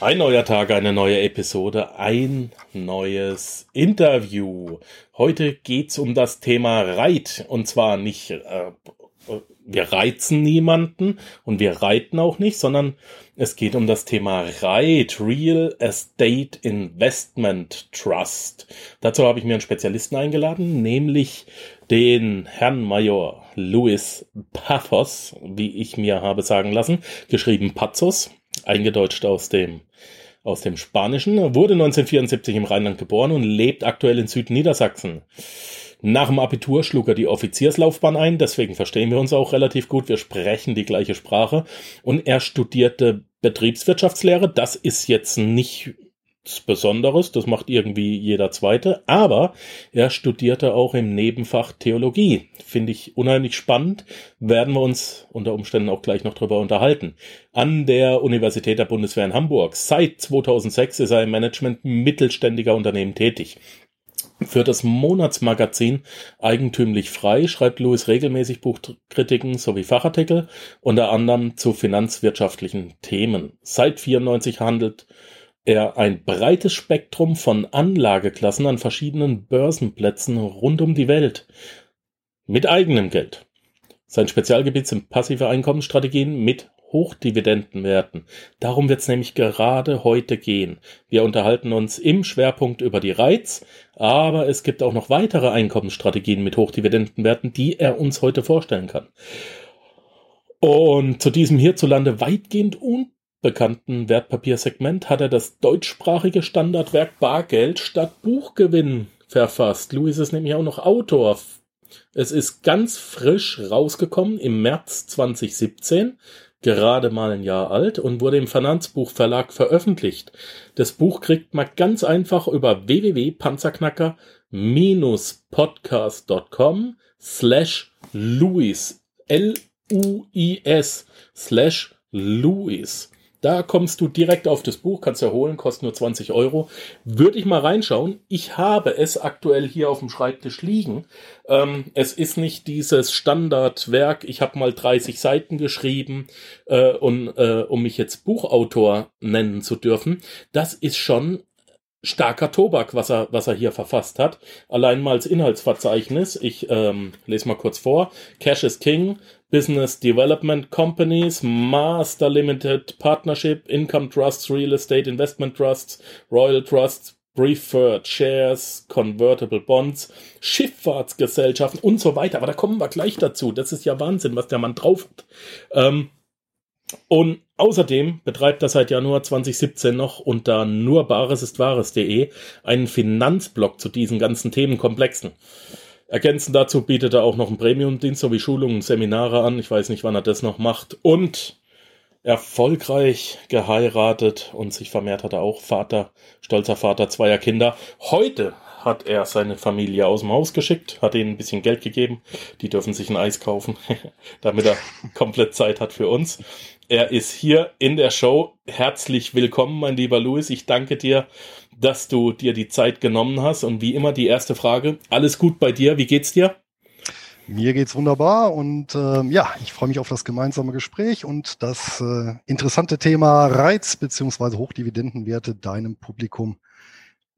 Ein neuer Tag, eine neue Episode, ein neues Interview. Heute geht's um das Thema Reit. Und zwar nicht, äh, wir reizen niemanden und wir reiten auch nicht, sondern es geht um das Thema Reit, Real Estate Investment Trust. Dazu habe ich mir einen Spezialisten eingeladen, nämlich den Herrn Major Louis Pathos, wie ich mir habe sagen lassen, geschrieben Pazos, eingedeutscht aus dem aus dem Spanischen, wurde 1974 im Rheinland geboren und lebt aktuell in Südniedersachsen. Nach dem Abitur schlug er die Offizierslaufbahn ein, deswegen verstehen wir uns auch relativ gut, wir sprechen die gleiche Sprache und er studierte Betriebswirtschaftslehre, das ist jetzt nicht Besonderes, das macht irgendwie jeder Zweite, aber er studierte auch im Nebenfach Theologie. Finde ich unheimlich spannend, werden wir uns unter Umständen auch gleich noch drüber unterhalten. An der Universität der Bundeswehr in Hamburg. Seit 2006 ist er im Management mittelständiger Unternehmen tätig. Für das Monatsmagazin Eigentümlich Frei schreibt Louis regelmäßig Buchkritiken sowie Fachartikel, unter anderem zu finanzwirtschaftlichen Themen. Seit 94 handelt er ein breites Spektrum von Anlageklassen an verschiedenen Börsenplätzen rund um die Welt. Mit eigenem Geld. Sein Spezialgebiet sind passive Einkommensstrategien mit Hochdividendenwerten. Darum wird es nämlich gerade heute gehen. Wir unterhalten uns im Schwerpunkt über die Reiz, aber es gibt auch noch weitere Einkommensstrategien mit Hochdividendenwerten, die er uns heute vorstellen kann. Und zu diesem hierzulande weitgehend un bekannten Wertpapiersegment hat er das deutschsprachige Standardwerk Bargeld statt Buchgewinn verfasst. Louis ist nämlich auch noch Autor. Es ist ganz frisch rausgekommen im März 2017, gerade mal ein Jahr alt und wurde im Finanzbuchverlag veröffentlicht. Das Buch kriegt man ganz einfach über www.panzerknacker-podcast.com slash Louis L-U-I-S slash Louis. Da kommst du direkt auf das Buch, kannst du erholen, kostet nur 20 Euro. Würde ich mal reinschauen. Ich habe es aktuell hier auf dem Schreibtisch liegen. Ähm, es ist nicht dieses Standardwerk, ich habe mal 30 Seiten geschrieben, äh, und, äh, um mich jetzt Buchautor nennen zu dürfen. Das ist schon starker Tobak, was er, was er hier verfasst hat. Allein mal als Inhaltsverzeichnis. Ich ähm, lese mal kurz vor. Cash is King, Business Development Companies, Master Limited Partnership, Income Trusts, Real Estate Investment Trusts, Royal Trusts, Preferred Shares, Convertible Bonds, Schifffahrtsgesellschaften und so weiter. Aber da kommen wir gleich dazu. Das ist ja Wahnsinn, was der Mann drauf hat. Ähm, und außerdem betreibt er seit Januar 2017 noch unter nurbaresistwahres.de einen Finanzblog zu diesen ganzen Themenkomplexen. Ergänzend dazu bietet er auch noch einen Premium-Dienst sowie Schulungen und Seminare an. Ich weiß nicht, wann er das noch macht. Und erfolgreich geheiratet und sich vermehrt hat er auch Vater, stolzer Vater zweier Kinder. Heute hat er seine Familie aus dem Haus geschickt, hat ihnen ein bisschen Geld gegeben. Die dürfen sich ein Eis kaufen, damit er komplett Zeit hat für uns. Er ist hier in der Show. Herzlich willkommen, mein lieber Louis. Ich danke dir, dass du dir die Zeit genommen hast. Und wie immer die erste Frage. Alles gut bei dir? Wie geht's dir? Mir geht's wunderbar und äh, ja, ich freue mich auf das gemeinsame Gespräch und das äh, interessante Thema Reiz beziehungsweise Hochdividendenwerte deinem Publikum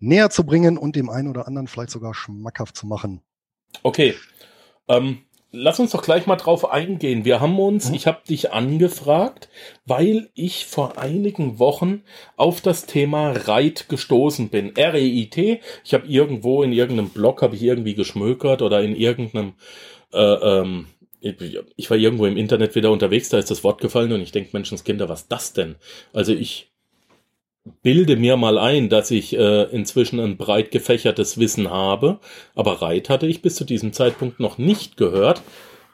näher zu bringen und dem einen oder anderen vielleicht sogar schmackhaft zu machen. Okay. Ähm, lass uns doch gleich mal drauf eingehen. Wir haben uns, mhm. ich habe dich angefragt, weil ich vor einigen Wochen auf das Thema Reit gestoßen bin. R-E-I-T. Ich habe irgendwo in irgendeinem Blog habe ich irgendwie geschmökert oder in irgendeinem äh, ähm, ich war irgendwo im Internet wieder unterwegs, da ist das Wort gefallen und ich denke, Menschenskinder, was das denn? Also ich bilde mir mal ein, dass ich äh, inzwischen ein breit gefächertes Wissen habe, aber Reit hatte ich bis zu diesem Zeitpunkt noch nicht gehört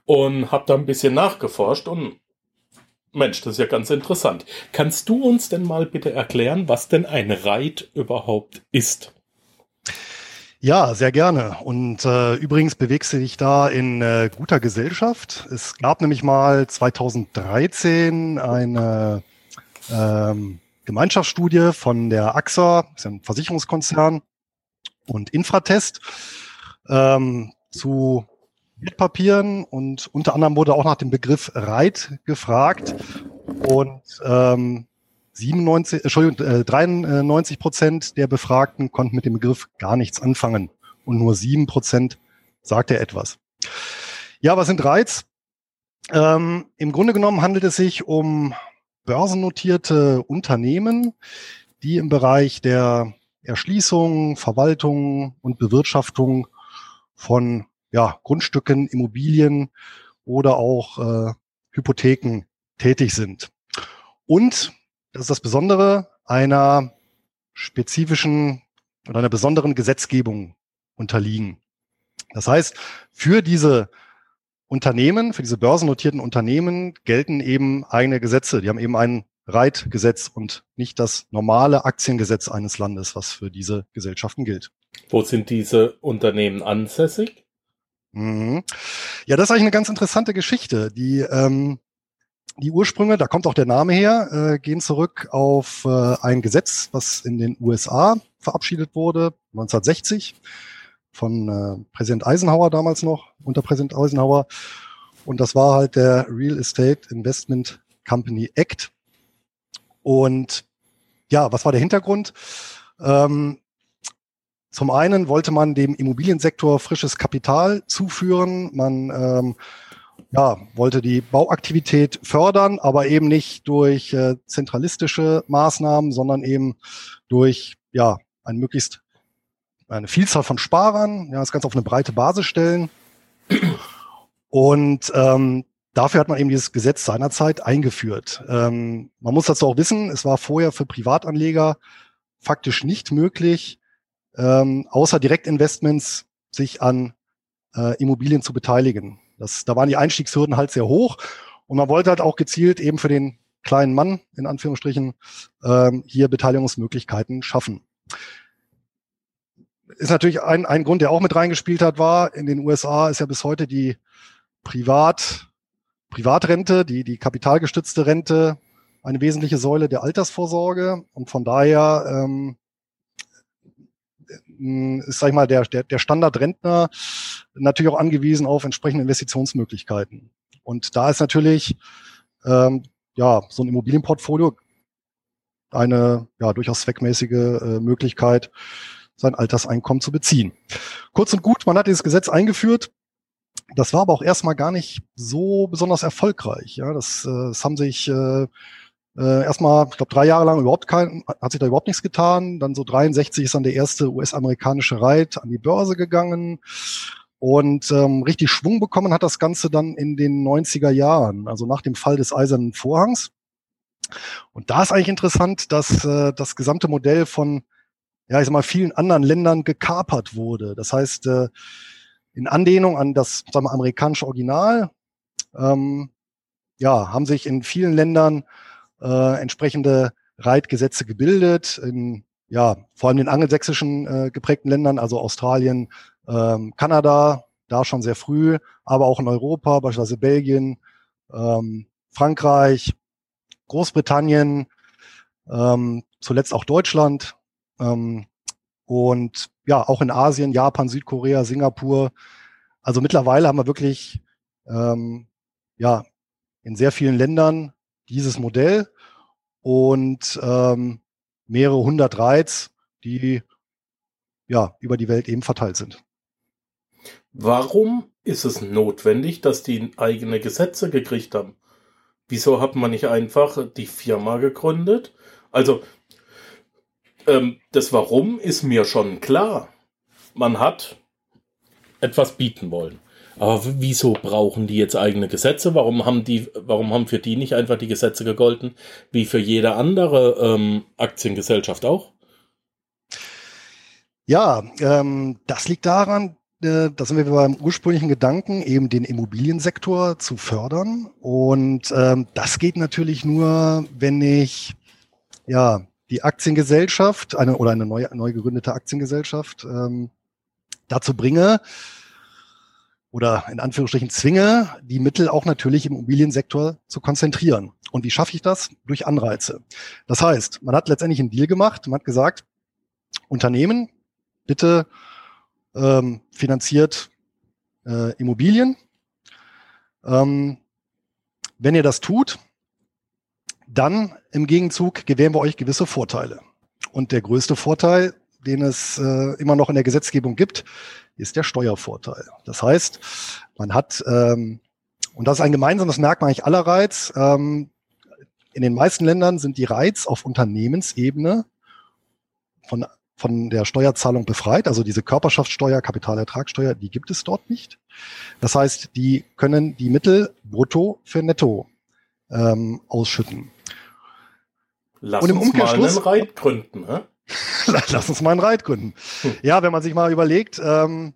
und habe da ein bisschen nachgeforscht und Mensch, das ist ja ganz interessant. Kannst du uns denn mal bitte erklären, was denn ein Reit überhaupt ist? Ja, sehr gerne. Und äh, übrigens bewegst du dich da in äh, guter Gesellschaft. Es gab nämlich mal 2013 eine ähm, Gemeinschaftsstudie von der AXA, ist ein Versicherungskonzern, und Infratest ähm, zu Wertpapieren und unter anderem wurde auch nach dem Begriff Reit gefragt und ähm, 97, Entschuldigung, äh, 93 Prozent der Befragten konnten mit dem Begriff gar nichts anfangen und nur sieben Prozent sagte etwas. Ja, was sind Reiz? Ähm, Im Grunde genommen handelt es sich um börsennotierte Unternehmen, die im Bereich der Erschließung, Verwaltung und Bewirtschaftung von ja, Grundstücken, Immobilien oder auch äh, Hypotheken tätig sind. Und, das ist das Besondere, einer spezifischen oder einer besonderen Gesetzgebung unterliegen. Das heißt, für diese Unternehmen, für diese börsennotierten Unternehmen gelten eben eigene Gesetze. Die haben eben ein Reitgesetz und nicht das normale Aktiengesetz eines Landes, was für diese Gesellschaften gilt. Wo sind diese Unternehmen ansässig? Mhm. Ja, das ist eigentlich eine ganz interessante Geschichte. Die, ähm, die Ursprünge, da kommt auch der Name her, äh, gehen zurück auf äh, ein Gesetz, was in den USA verabschiedet wurde, 1960 von äh, Präsident Eisenhower damals noch, unter Präsident Eisenhower. Und das war halt der Real Estate Investment Company Act. Und ja, was war der Hintergrund? Ähm, zum einen wollte man dem Immobiliensektor frisches Kapital zuführen. Man ähm, ja, wollte die Bauaktivität fördern, aber eben nicht durch äh, zentralistische Maßnahmen, sondern eben durch ja, ein möglichst eine Vielzahl von Sparern, ja, das Ganze auf eine breite Basis stellen. Und ähm, dafür hat man eben dieses Gesetz seinerzeit eingeführt. Ähm, man muss dazu auch wissen, es war vorher für Privatanleger faktisch nicht möglich, ähm, außer Direktinvestments sich an äh, Immobilien zu beteiligen. Das, da waren die Einstiegshürden halt sehr hoch und man wollte halt auch gezielt eben für den kleinen Mann in Anführungsstrichen ähm, hier Beteiligungsmöglichkeiten schaffen ist natürlich ein, ein Grund, der auch mit reingespielt hat, war, in den USA ist ja bis heute die Privat, Privatrente, die, die kapitalgestützte Rente eine wesentliche Säule der Altersvorsorge. Und von daher ähm, ist, sag ich mal, der, der, der Standardrentner natürlich auch angewiesen auf entsprechende Investitionsmöglichkeiten. Und da ist natürlich ähm, ja so ein Immobilienportfolio eine ja durchaus zweckmäßige äh, Möglichkeit, sein Alterseinkommen zu beziehen. Kurz und gut, man hat dieses Gesetz eingeführt. Das war aber auch erstmal gar nicht so besonders erfolgreich. Ja, das, äh, das haben sich äh, äh, erstmal, ich glaube, drei Jahre lang überhaupt kein, hat sich da überhaupt nichts getan. Dann so 63 ist dann der erste US-amerikanische Reit an die Börse gegangen. Und ähm, richtig Schwung bekommen hat das Ganze dann in den 90er Jahren, also nach dem Fall des Eisernen Vorhangs. Und da ist eigentlich interessant, dass äh, das gesamte Modell von ja, ich sag mal, vielen anderen Ländern gekapert wurde. Das heißt, äh, in Anlehnung an das sagen wir, amerikanische Original, ähm, ja, haben sich in vielen Ländern äh, entsprechende Reitgesetze gebildet, in ja, vor allem den angelsächsischen äh, geprägten Ländern, also Australien, ähm, Kanada, da schon sehr früh, aber auch in Europa, beispielsweise Belgien, ähm, Frankreich, Großbritannien, ähm, zuletzt auch Deutschland, ähm, und ja, auch in Asien, Japan, Südkorea, Singapur. Also mittlerweile haben wir wirklich ähm, ja in sehr vielen Ländern dieses Modell und ähm, mehrere hundert Reiz, die ja über die Welt eben verteilt sind. Warum ist es notwendig, dass die eigene Gesetze gekriegt haben? Wieso hat man nicht einfach die Firma gegründet? Also ähm, das Warum ist mir schon klar. Man hat etwas bieten wollen. Aber wieso brauchen die jetzt eigene Gesetze? Warum haben die, warum haben für die nicht einfach die Gesetze gegolten, wie für jede andere ähm, Aktiengesellschaft auch? Ja, ähm, das liegt daran, äh, da sind wir beim ursprünglichen Gedanken, eben den Immobiliensektor zu fördern. Und ähm, das geht natürlich nur, wenn ich ja die Aktiengesellschaft, eine oder eine neu, neu gegründete Aktiengesellschaft ähm, dazu bringe oder in Anführungsstrichen zwinge, die Mittel auch natürlich im Immobiliensektor zu konzentrieren. Und wie schaffe ich das? Durch Anreize. Das heißt, man hat letztendlich einen Deal gemacht, man hat gesagt, Unternehmen, bitte ähm, finanziert äh, Immobilien. Ähm, wenn ihr das tut, dann im Gegenzug gewähren wir euch gewisse Vorteile. Und der größte Vorteil, den es äh, immer noch in der Gesetzgebung gibt, ist der Steuervorteil. Das heißt, man hat, ähm, und das ist ein gemeinsames Merkmal eigentlich aller Reiz, ähm, in den meisten Ländern sind die Reiz auf Unternehmensebene von, von der Steuerzahlung befreit. Also diese Körperschaftssteuer, Kapitalertragssteuer, die gibt es dort nicht. Das heißt, die können die Mittel brutto für netto ähm, ausschütten. Lass und im uns mal einen Reit gründen. Hä? Lass uns mal einen Reit gründen. Hm. Ja, wenn man sich mal überlegt, ähm,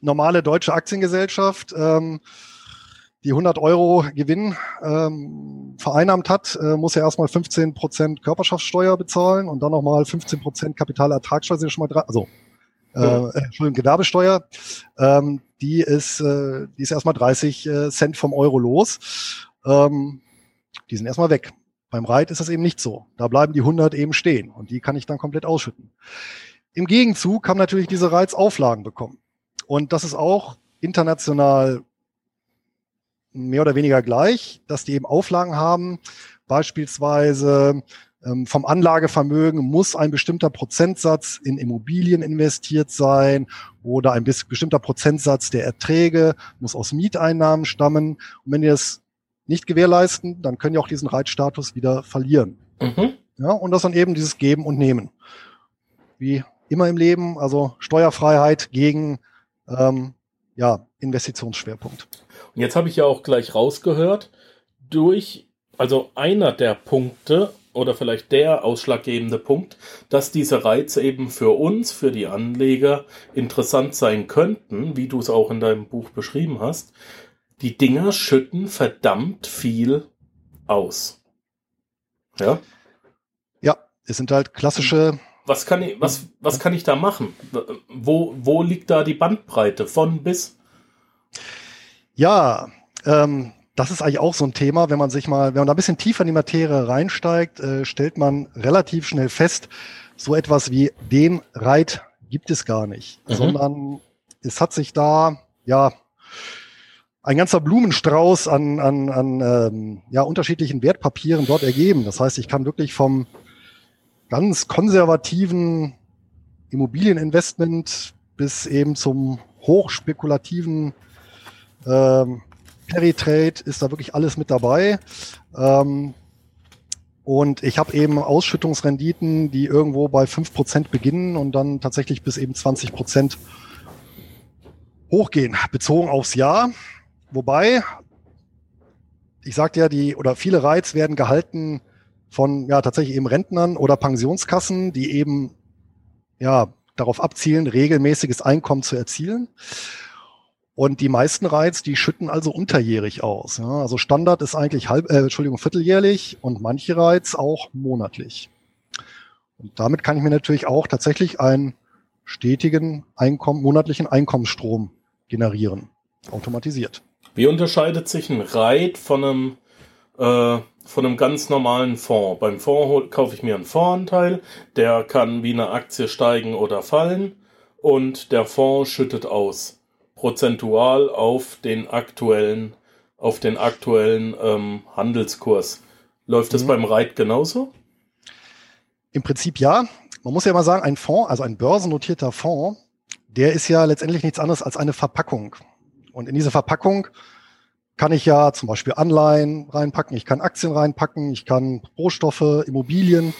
normale deutsche Aktiengesellschaft, ähm, die 100 Euro Gewinn ähm, vereinnahmt hat, äh, muss ja erstmal 15 Prozent Körperschaftssteuer bezahlen und dann nochmal 15 Prozent Kapitalertragssteuer, sind schon mal drei, also äh, ja. Entschuldigung, Gewerbesteuer, ähm, die ist, äh, die ist erstmal 30 äh, Cent vom Euro los. Ähm, die sind erstmal weg. Beim Reit ist das eben nicht so. Da bleiben die 100 eben stehen und die kann ich dann komplett ausschütten. Im Gegenzug haben natürlich diese Reizauflagen bekommen. Und das ist auch international mehr oder weniger gleich, dass die eben Auflagen haben. Beispielsweise ähm, vom Anlagevermögen muss ein bestimmter Prozentsatz in Immobilien investiert sein oder ein bestimmter Prozentsatz der Erträge muss aus Mieteinnahmen stammen. Und wenn ihr das nicht gewährleisten, dann können die auch diesen Reitstatus wieder verlieren. Mhm. Ja, und das dann eben dieses Geben und Nehmen. Wie immer im Leben, also Steuerfreiheit gegen ähm, ja, Investitionsschwerpunkt. Und jetzt habe ich ja auch gleich rausgehört, durch, also einer der Punkte oder vielleicht der ausschlaggebende Punkt, dass diese Reize eben für uns, für die Anleger interessant sein könnten, wie du es auch in deinem Buch beschrieben hast, die Dinger schütten verdammt viel aus. Ja? Ja, es sind halt klassische. Was kann ich, was, was kann ich da machen? Wo, wo liegt da die Bandbreite von bis? Ja, ähm, das ist eigentlich auch so ein Thema, wenn man sich mal, wenn man da ein bisschen tiefer in die Materie reinsteigt, äh, stellt man relativ schnell fest, so etwas wie den Reit gibt es gar nicht, mhm. sondern es hat sich da, ja, ein ganzer Blumenstrauß an, an, an ähm, ja, unterschiedlichen Wertpapieren dort ergeben. Das heißt, ich kann wirklich vom ganz konservativen Immobilieninvestment bis eben zum hochspekulativen ähm, Peritrade ist da wirklich alles mit dabei. Ähm, und ich habe eben Ausschüttungsrenditen, die irgendwo bei fünf Prozent beginnen und dann tatsächlich bis eben 20% hochgehen, bezogen aufs Jahr. Wobei, ich sagte ja, die oder viele Reiz werden gehalten von ja tatsächlich eben Rentnern oder Pensionskassen, die eben ja darauf abzielen, regelmäßiges Einkommen zu erzielen. Und die meisten Reiz, die schütten also unterjährig aus. Ja. Also Standard ist eigentlich halb, äh, Entschuldigung, vierteljährlich und manche Reiz auch monatlich. Und damit kann ich mir natürlich auch tatsächlich einen stetigen Einkommen, monatlichen Einkommensstrom generieren, automatisiert. Wie unterscheidet sich ein Reit von einem, äh, von einem ganz normalen Fonds? Beim Fonds kaufe ich mir einen Fondsanteil, der kann wie eine Aktie steigen oder fallen und der Fonds schüttet aus. Prozentual auf den aktuellen, auf den aktuellen ähm, Handelskurs. Läuft das mhm. beim Reit genauso? Im Prinzip ja. Man muss ja mal sagen, ein Fonds, also ein börsennotierter Fonds, der ist ja letztendlich nichts anderes als eine Verpackung. Und in diese Verpackung kann ich ja zum Beispiel Anleihen reinpacken, ich kann Aktien reinpacken, ich kann Rohstoffe, Immobilien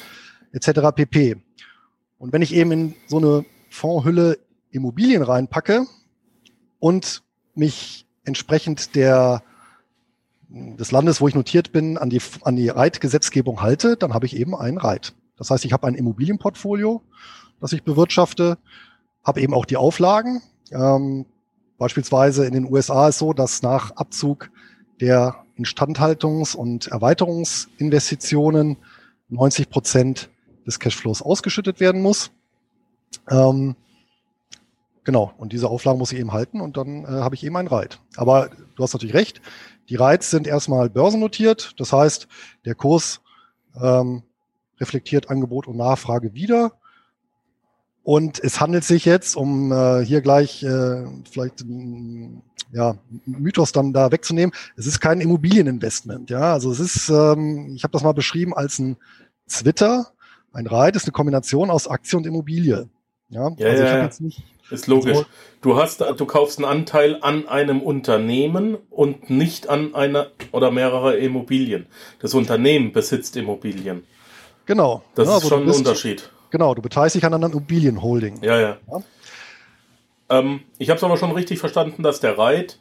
etc. pp. Und wenn ich eben in so eine Fondshülle Immobilien reinpacke und mich entsprechend der des Landes, wo ich notiert bin, an die, an die Reitgesetzgebung halte, dann habe ich eben einen Reit. Das heißt, ich habe ein Immobilienportfolio, das ich bewirtschafte, habe eben auch die Auflagen. Ähm, Beispielsweise in den USA ist so, dass nach Abzug der Instandhaltungs- und Erweiterungsinvestitionen 90 Prozent des Cashflows ausgeschüttet werden muss. Ähm, genau, und diese Auflagen muss ich eben halten und dann äh, habe ich eben einen Reit. Aber du hast natürlich recht, die Reits sind erstmal börsennotiert, das heißt, der Kurs ähm, reflektiert Angebot und Nachfrage wieder. Und es handelt sich jetzt, um äh, hier gleich äh, vielleicht ja, Mythos dann da wegzunehmen, es ist kein Immobilieninvestment. Ja, also es ist, ähm, ich habe das mal beschrieben als ein Twitter. Ein Reit ist eine Kombination aus Aktie und Immobilie. Ja, ja, also ja, ja. ist logisch. So, du hast, du kaufst einen Anteil an einem Unternehmen und nicht an einer oder mehrere Immobilien. Das Unternehmen besitzt Immobilien. Genau. Das ja, ist also schon ein Unterschied. Genau, du beteiligst dich an einer Immobilienholding. Ja, ja. ja? Ähm, ich habe es aber schon richtig verstanden, dass der Reit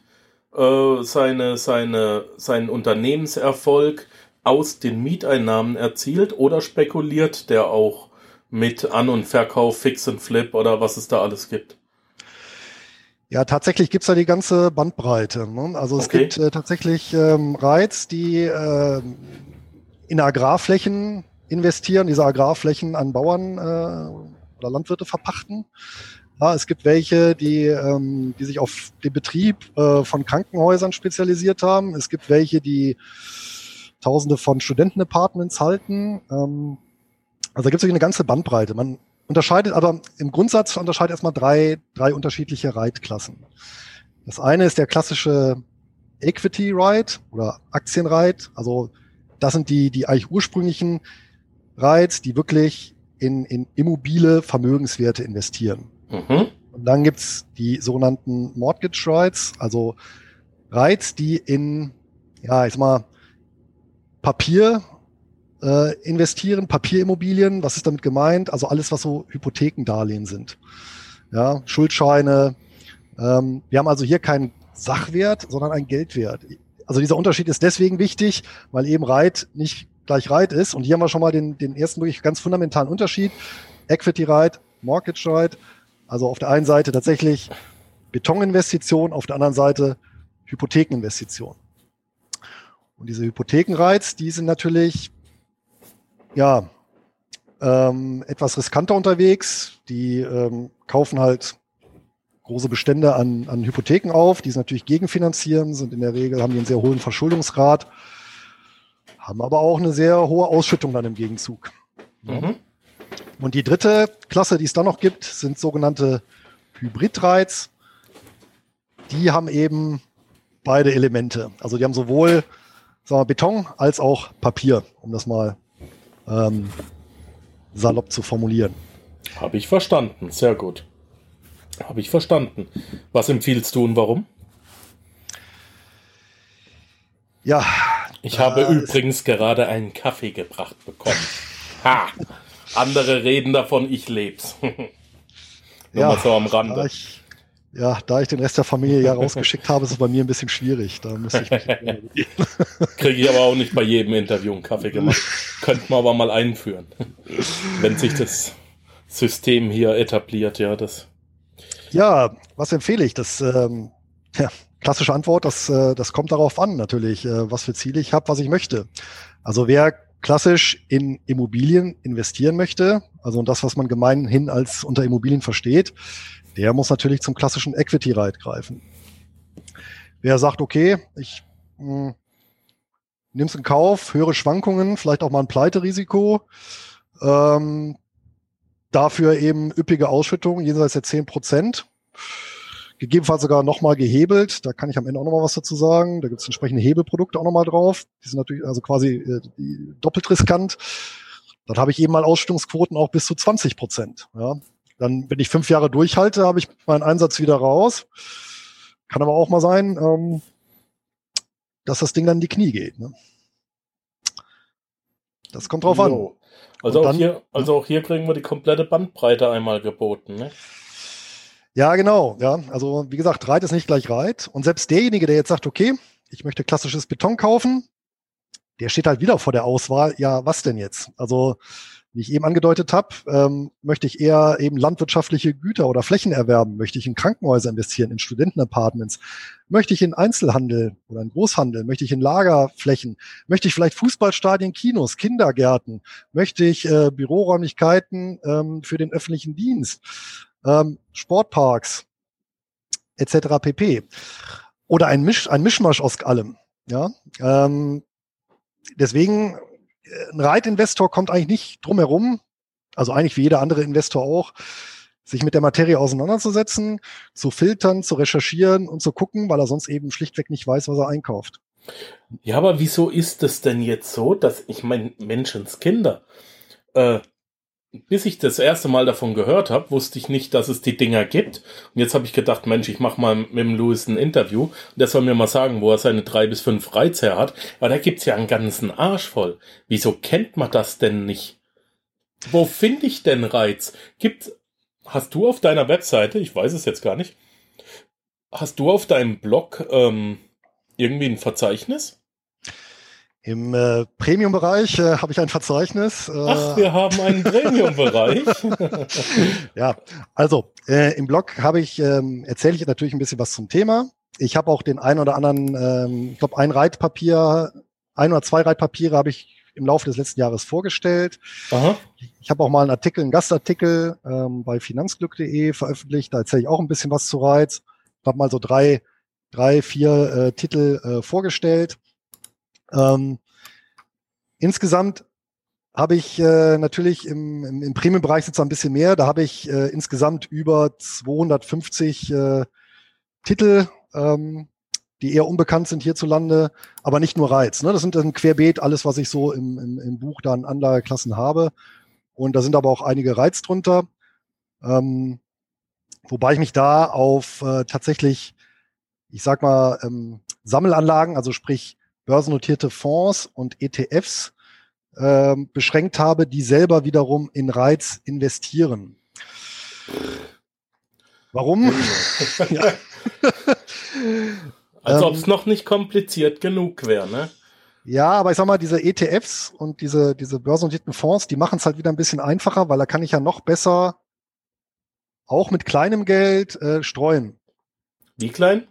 äh, seine, seine, seinen Unternehmenserfolg aus den Mieteinnahmen erzielt oder spekuliert der auch mit An- und Verkauf, Fix und Flip oder was es da alles gibt? Ja, tatsächlich gibt's da die ganze Bandbreite. Ne? Also es okay. gibt äh, tatsächlich ähm, Reiz, die äh, in Agrarflächen investieren, diese Agrarflächen an Bauern äh, oder Landwirte verpachten. Ja, es gibt welche, die, ähm, die sich auf den Betrieb äh, von Krankenhäusern spezialisiert haben. Es gibt welche, die Tausende von Studentenapartments halten. Ähm, also da gibt es eine ganze Bandbreite. Man unterscheidet, aber im Grundsatz unterscheidet erstmal drei, drei unterschiedliche Reitklassen. Das eine ist der klassische Equity Ride oder Aktien Ride. Also das sind die, die eigentlich ursprünglichen Rides, die wirklich in, in immobile Vermögenswerte investieren. Mhm. Und dann gibt's die sogenannten Mortgage Rides, also Rides, die in, ja, ich sag mal, Papier äh, investieren, Papierimmobilien, was ist damit gemeint? Also alles, was so Hypothekendarlehen sind. Ja, Schuldscheine. Ähm, wir haben also hier keinen Sachwert, sondern einen Geldwert. Also dieser Unterschied ist deswegen wichtig, weil eben Reit nicht gleich Reit ist. Und hier haben wir schon mal den, den ersten wirklich ganz fundamentalen Unterschied. Equity Reit, Mortgage Reit. Also auf der einen Seite tatsächlich Betoninvestition, auf der anderen Seite Hypothekeninvestition. Und diese Hypothekenreiz, die sind natürlich ja ähm, etwas riskanter unterwegs. Die ähm, kaufen halt große Bestände an, an Hypotheken auf, die sie natürlich gegenfinanzieren, sind in der Regel, haben die einen sehr hohen Verschuldungsgrad, haben aber auch eine sehr hohe Ausschüttung dann im Gegenzug. Mhm. Und die dritte Klasse, die es dann noch gibt, sind sogenannte Hybridreiz. Die haben eben beide Elemente. Also die haben sowohl sagen wir, Beton als auch Papier, um das mal ähm, salopp zu formulieren. Habe ich verstanden, sehr gut. Habe ich verstanden. Was empfiehlst du und warum? Ja. Ich habe übrigens gerade einen Kaffee gebracht bekommen. Ha! Andere reden davon, ich leb's. Nur ja, so am Rande. Da ich, ja, da ich den Rest der Familie ja rausgeschickt habe, ist es bei mir ein bisschen schwierig. Da müsste ich mich Kriege ich aber auch nicht bei jedem Interview einen Kaffee gemacht. Könnten wir aber mal einführen. Wenn sich das System hier etabliert, ja, das. Ja, was empfehle ich? Das, ähm, ja, klassische Antwort, das, äh, das kommt darauf an, natürlich, äh, was für Ziele ich habe, was ich möchte. Also wer klassisch in Immobilien investieren möchte, also das, was man gemeinhin als unter Immobilien versteht, der muss natürlich zum klassischen Equity-Ride greifen. Wer sagt, okay, ich hm, nimm's in Kauf, höhere Schwankungen, vielleicht auch mal ein Pleiterisiko, ähm, dafür eben üppige Ausschüttungen, jenseits der 10 Prozent, gegebenenfalls sogar nochmal gehebelt, da kann ich am Ende auch nochmal was dazu sagen, da gibt es entsprechende Hebelprodukte auch nochmal drauf, die sind natürlich also quasi äh, doppelt riskant, dann habe ich eben mal Ausschüttungsquoten auch bis zu 20 Prozent. Ja. Dann, wenn ich fünf Jahre durchhalte, habe ich meinen Einsatz wieder raus. Kann aber auch mal sein, ähm, dass das Ding dann in die Knie geht. Ne? Das kommt drauf jo. an. Also auch, hier, also auch hier kriegen wir die komplette Bandbreite einmal geboten. Ne? Ja, genau. Ja, also wie gesagt, Reit ist nicht gleich Reit. Und selbst derjenige, der jetzt sagt, okay, ich möchte klassisches Beton kaufen, der steht halt wieder vor der Auswahl. Ja, was denn jetzt? Also wie ich eben angedeutet habe, ähm, möchte ich eher eben landwirtschaftliche Güter oder Flächen erwerben, möchte ich in Krankenhäuser investieren, in Studentenapartments, möchte ich in Einzelhandel oder in Großhandel, möchte ich in Lagerflächen, möchte ich vielleicht Fußballstadien, Kinos, Kindergärten, möchte ich äh, Büroräumlichkeiten ähm, für den öffentlichen Dienst, ähm, Sportparks etc. pp. Oder ein, Misch, ein Mischmasch aus allem. Ja, ähm, deswegen ein Reitinvestor kommt eigentlich nicht drum herum, also eigentlich wie jeder andere Investor auch, sich mit der Materie auseinanderzusetzen, zu filtern, zu recherchieren und zu gucken, weil er sonst eben schlichtweg nicht weiß, was er einkauft. Ja, aber wieso ist es denn jetzt so, dass ich meine Menschenskinder, äh, bis ich das erste Mal davon gehört habe, wusste ich nicht, dass es die Dinger gibt. Und jetzt habe ich gedacht, Mensch, ich mache mal mit dem Louis ein Interview und der soll mir mal sagen, wo er seine drei bis fünf Reize her hat. Aber da gibt's ja einen ganzen Arsch voll. Wieso kennt man das denn nicht? Wo finde ich denn Reiz? Gibt, hast du auf deiner Webseite, ich weiß es jetzt gar nicht, hast du auf deinem Blog ähm, irgendwie ein Verzeichnis? Im äh, Premium-Bereich äh, habe ich ein Verzeichnis. Äh, Ach, wir haben einen Premium-Bereich. ja, also äh, im Blog habe ich ähm, erzähle ich natürlich ein bisschen was zum Thema. Ich habe auch den einen oder anderen, ähm, ich glaube, ein Reitpapier, ein oder zwei Reitpapiere habe ich im Laufe des letzten Jahres vorgestellt. Aha. Ich habe auch mal einen Artikel, einen Gastartikel ähm, bei finanzglück.de veröffentlicht. Da erzähle ich auch ein bisschen was zu Reiz. Habe mal so drei, drei, vier äh, Titel äh, vorgestellt. Ähm, insgesamt habe ich äh, natürlich im, im, im Premium-Bereich jetzt ein bisschen mehr. Da habe ich äh, insgesamt über 250 äh, Titel, ähm, die eher unbekannt sind hierzulande, aber nicht nur Reiz. Ne? Das sind dann querbeet alles, was ich so im, im, im Buch da an Anlageklassen habe. Und da sind aber auch einige Reiz drunter. Ähm, wobei ich mich da auf äh, tatsächlich, ich sag mal, ähm, Sammelanlagen, also sprich börsennotierte Fonds und ETFs äh, beschränkt habe, die selber wiederum in Reiz investieren. Warum? ja. Als ob es noch nicht kompliziert genug wäre, ne? Ja, aber ich sag mal, diese ETFs und diese, diese börsennotierten Fonds, die machen es halt wieder ein bisschen einfacher, weil da kann ich ja noch besser auch mit kleinem Geld äh, streuen. Wie klein?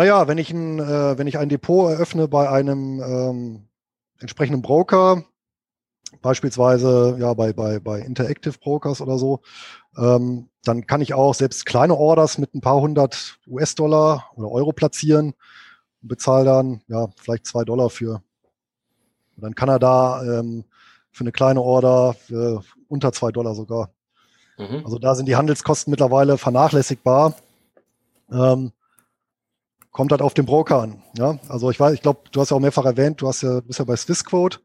Naja, wenn ich ein, äh, wenn ich ein Depot eröffne bei einem ähm, entsprechenden Broker, beispielsweise ja bei, bei, bei Interactive Brokers oder so, ähm, dann kann ich auch selbst kleine Orders mit ein paar hundert US-Dollar oder Euro platzieren und bezahle dann ja vielleicht zwei Dollar für. Und dann kann er da ähm, für eine kleine Order für unter zwei Dollar sogar. Mhm. Also da sind die Handelskosten mittlerweile vernachlässigbar. Ähm, kommt halt auf den Broker an. Ja, also ich weiß, ich glaube, du hast ja auch mehrfach erwähnt, du hast ja, bist ja bei Swissquote.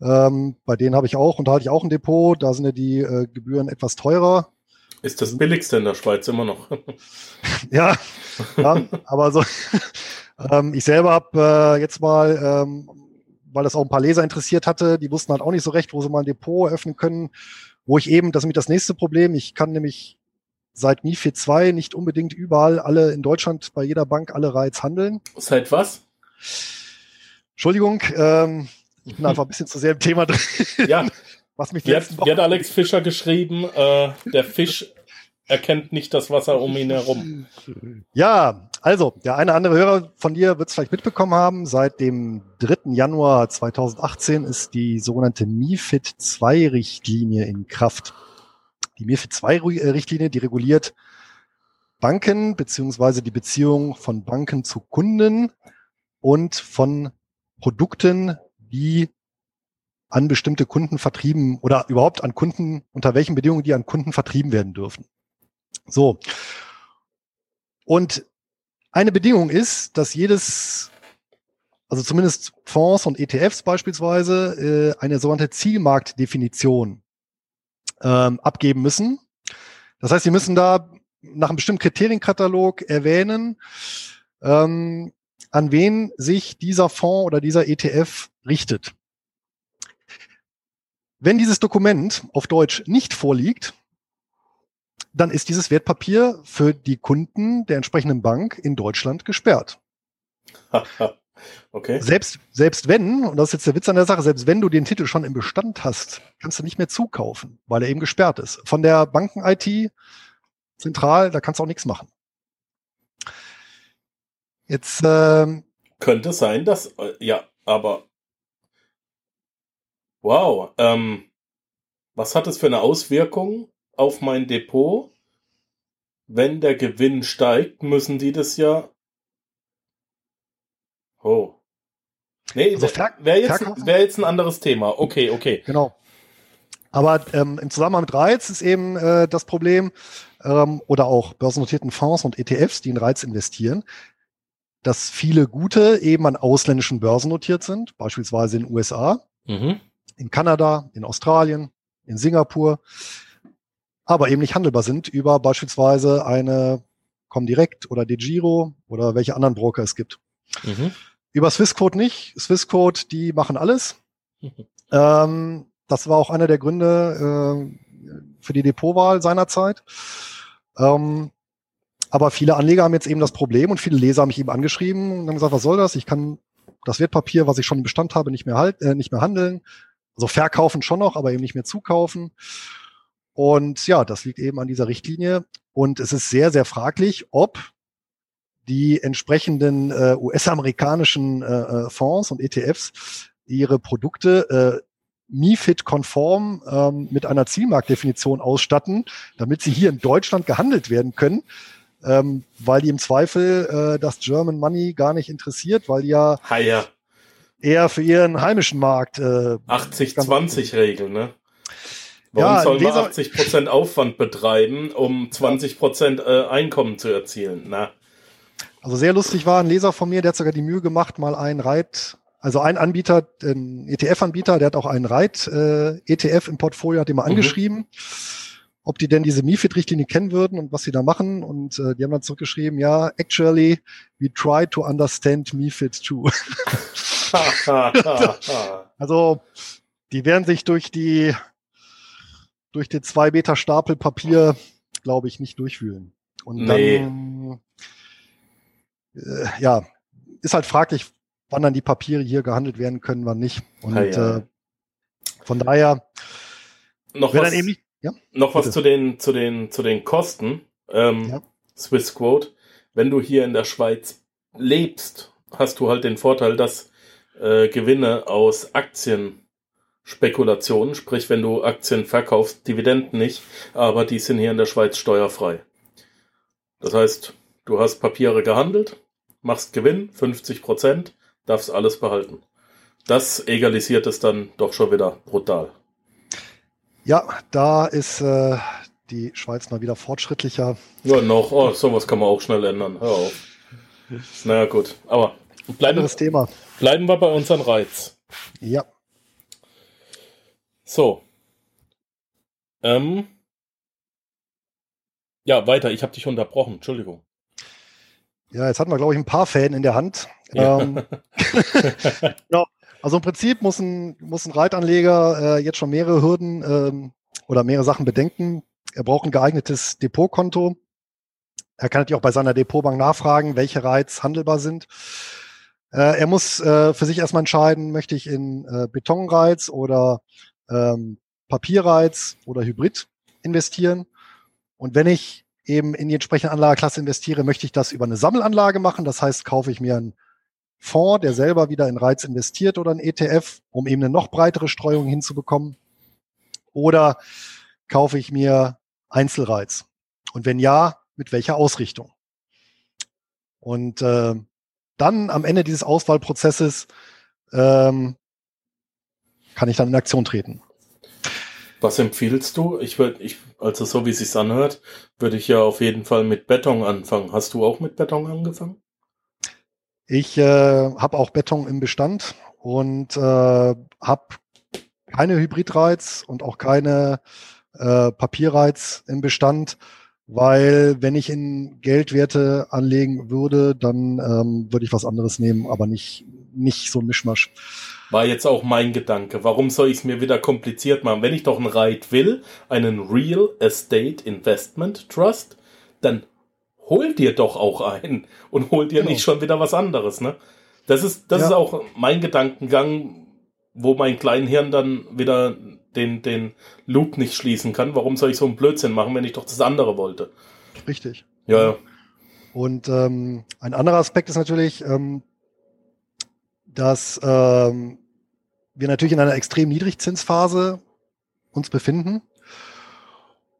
Ähm, bei denen habe ich auch, und da hatte ich auch ein Depot, da sind ja die äh, Gebühren etwas teurer. Ist das billigste in der Schweiz immer noch? ja, ja, aber so, ähm, ich selber habe äh, jetzt mal, ähm, weil das auch ein paar Leser interessiert hatte, die wussten halt auch nicht so recht, wo sie mal ein Depot eröffnen können, wo ich eben, das ist nämlich das nächste Problem, ich kann nämlich seit MIFID 2 nicht unbedingt überall alle in Deutschland bei jeder Bank alle Reiz handeln. Seit was? Entschuldigung, ähm, ich bin einfach ein bisschen zu sehr im Thema drin. Ja. Was mich wie, hat, hat Alex Fischer geschrieben, äh, der Fisch erkennt nicht das Wasser um ihn herum. Ja, also, der eine andere Hörer von dir wird es vielleicht mitbekommen haben. Seit dem 3. Januar 2018 ist die sogenannte MIFID 2 Richtlinie in Kraft. Die MIFID II-Richtlinie, die reguliert Banken beziehungsweise die Beziehung von Banken zu Kunden und von Produkten, die an bestimmte Kunden vertrieben oder überhaupt an Kunden, unter welchen Bedingungen die an Kunden vertrieben werden dürfen. So. Und eine Bedingung ist, dass jedes, also zumindest Fonds und ETFs beispielsweise, äh, eine sogenannte Zielmarktdefinition ähm, abgeben müssen. Das heißt, Sie müssen da nach einem bestimmten Kriterienkatalog erwähnen, ähm, an wen sich dieser Fonds oder dieser ETF richtet. Wenn dieses Dokument auf Deutsch nicht vorliegt, dann ist dieses Wertpapier für die Kunden der entsprechenden Bank in Deutschland gesperrt. Okay. Selbst, selbst wenn, und das ist jetzt der Witz an der Sache, selbst wenn du den Titel schon im Bestand hast, kannst du nicht mehr zukaufen, weil er eben gesperrt ist. Von der Banken-IT zentral, da kannst du auch nichts machen. Jetzt ähm, könnte sein, dass äh, ja, aber wow, ähm, was hat es für eine Auswirkung auf mein Depot? Wenn der Gewinn steigt, müssen die das ja Oh. Nee, also wäre jetzt, wär jetzt ein anderes Thema. Okay, okay. Genau. Aber ähm, im Zusammenhang mit Reiz ist eben äh, das Problem, ähm, oder auch börsennotierten Fonds und ETFs, die in Reiz investieren, dass viele gute eben an ausländischen Börsen notiert sind, beispielsweise in den USA, mhm. in Kanada, in Australien, in Singapur, aber eben nicht handelbar sind über beispielsweise eine Comdirect oder DeGiro oder welche anderen Broker es gibt. Mhm. Über Swissquote nicht. Swissquote, die machen alles. Ähm, das war auch einer der Gründe äh, für die Depotwahl seinerzeit. Ähm, aber viele Anleger haben jetzt eben das Problem und viele Leser haben mich eben angeschrieben und haben gesagt, was soll das? Ich kann das Wertpapier, was ich schon im Bestand habe, nicht mehr halt, äh, nicht mehr handeln. Also verkaufen schon noch, aber eben nicht mehr zukaufen. Und ja, das liegt eben an dieser Richtlinie. Und es ist sehr, sehr fraglich, ob die entsprechenden äh, US-amerikanischen äh, äh Fonds und ETFs ihre Produkte äh, MIFID-konform ähm, mit einer Zielmarktdefinition ausstatten, damit sie hier in Deutschland gehandelt werden können, ähm, weil die im Zweifel äh, das German Money gar nicht interessiert, weil die ja Haie. eher für ihren heimischen Markt äh, 80-20-Regel, ne? Warum ja, soll man 80 Prozent Aufwand betreiben, um 20 Prozent äh, Einkommen zu erzielen? Na. Also sehr lustig war ein Leser von mir, der hat sogar die Mühe gemacht, mal einen Reit also ein Anbieter, ein ETF-Anbieter, der hat auch einen Reit-ETF äh, im Portfolio, hat den mal mhm. angeschrieben, ob die denn diese MIFID-Richtlinie kennen würden und was sie da machen. Und äh, die haben dann zurückgeschrieben, ja, actually, we try to understand MIFID too. also, die werden sich durch die durch den zwei Meter Stapel Papier, glaube ich, nicht durchwühlen. Und nee. dann, äh, ja, ist halt fraglich, wann dann die Papiere hier gehandelt werden können, wann nicht. Und ja, ja. Äh, von daher noch was, nicht, ja? noch was zu den zu den zu den Kosten. Ähm, ja. Swiss Quote. Wenn du hier in der Schweiz lebst, hast du halt den Vorteil, dass äh, Gewinne aus Aktienspekulationen, sprich wenn du Aktien verkaufst, Dividenden nicht, aber die sind hier in der Schweiz steuerfrei. Das heißt, du hast Papiere gehandelt, machst Gewinn, 50 Prozent, darfst alles behalten. Das egalisiert es dann doch schon wieder brutal. Ja, da ist äh, die Schweiz mal wieder fortschrittlicher. Ja, noch. Oh, sowas kann man auch schnell ändern. Hör auf. naja, gut. Aber bleiben, Thema. bleiben wir bei unserem Reiz. Ja. So. Ähm. Ja, weiter. Ich habe dich unterbrochen. Entschuldigung. Ja, jetzt hatten wir, glaube ich, ein paar Fäden in der Hand. Ja. Ähm, genau. Also im Prinzip muss ein, muss ein Reitanleger äh, jetzt schon mehrere Hürden ähm, oder mehrere Sachen bedenken. Er braucht ein geeignetes Depotkonto. Er kann natürlich auch bei seiner Depotbank nachfragen, welche Reiz handelbar sind. Äh, er muss äh, für sich erstmal entscheiden, möchte ich in äh, Betonreiz oder ähm, Papierreiz oder Hybrid investieren. Und wenn ich eben in die entsprechende Anlageklasse investiere, möchte ich das über eine Sammelanlage machen. Das heißt, kaufe ich mir einen Fonds, der selber wieder in Reiz investiert oder ein ETF, um eben eine noch breitere Streuung hinzubekommen. Oder kaufe ich mir Einzelreiz? Und wenn ja, mit welcher Ausrichtung? Und äh, dann am Ende dieses Auswahlprozesses ähm, kann ich dann in Aktion treten. Was empfiehlst du? Ich würde, ich, also so wie es sich anhört, würde ich ja auf jeden Fall mit Beton anfangen. Hast du auch mit Beton angefangen? Ich äh, habe auch Beton im Bestand und äh, habe keine Hybridreiz und auch keine äh, Papierreiz im Bestand, weil wenn ich in Geldwerte anlegen würde, dann ähm, würde ich was anderes nehmen, aber nicht, nicht so ein Mischmasch. War jetzt auch mein Gedanke. Warum soll ich es mir wieder kompliziert machen? Wenn ich doch einen Reit will, einen Real Estate Investment Trust, dann hol dir doch auch einen und hol dir genau. nicht schon wieder was anderes, ne? Das ist, das ja. ist auch mein Gedankengang, wo mein Kleinhirn dann wieder den, den Loop nicht schließen kann. Warum soll ich so einen Blödsinn machen, wenn ich doch das andere wollte? Richtig. Ja. ja. Und ähm, ein anderer Aspekt ist natürlich, ähm, dass ähm, wir natürlich in einer extrem Niedrigzinsphase uns befinden.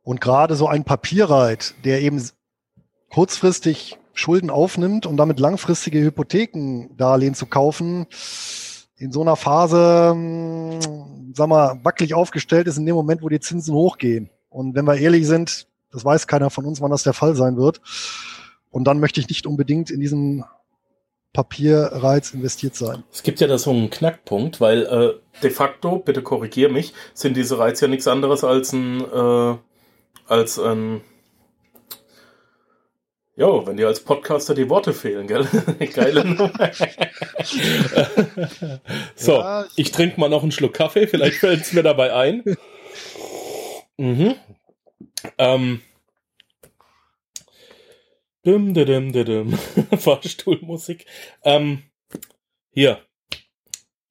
Und gerade so ein Papierreit, der eben kurzfristig Schulden aufnimmt, um damit langfristige Hypothekendarlehen zu kaufen, in so einer Phase, hm, sag mal, wackelig aufgestellt ist in dem Moment, wo die Zinsen hochgehen. Und wenn wir ehrlich sind, das weiß keiner von uns, wann das der Fall sein wird. Und dann möchte ich nicht unbedingt in diesen Papierreiz investiert sein. Es gibt ja da so einen Knackpunkt, weil äh, de facto, bitte korrigier mich, sind diese Reize ja nichts anderes als ein, äh, als ein Jo, wenn dir als Podcaster die Worte fehlen, gell? Geile Nummer. so, ja, ich trinke mal noch einen Schluck Kaffee, vielleicht fällt es mir dabei ein. Mhm. Ähm. Dum, dum, dum, dum. Fahrstuhlmusik. Ähm, hier.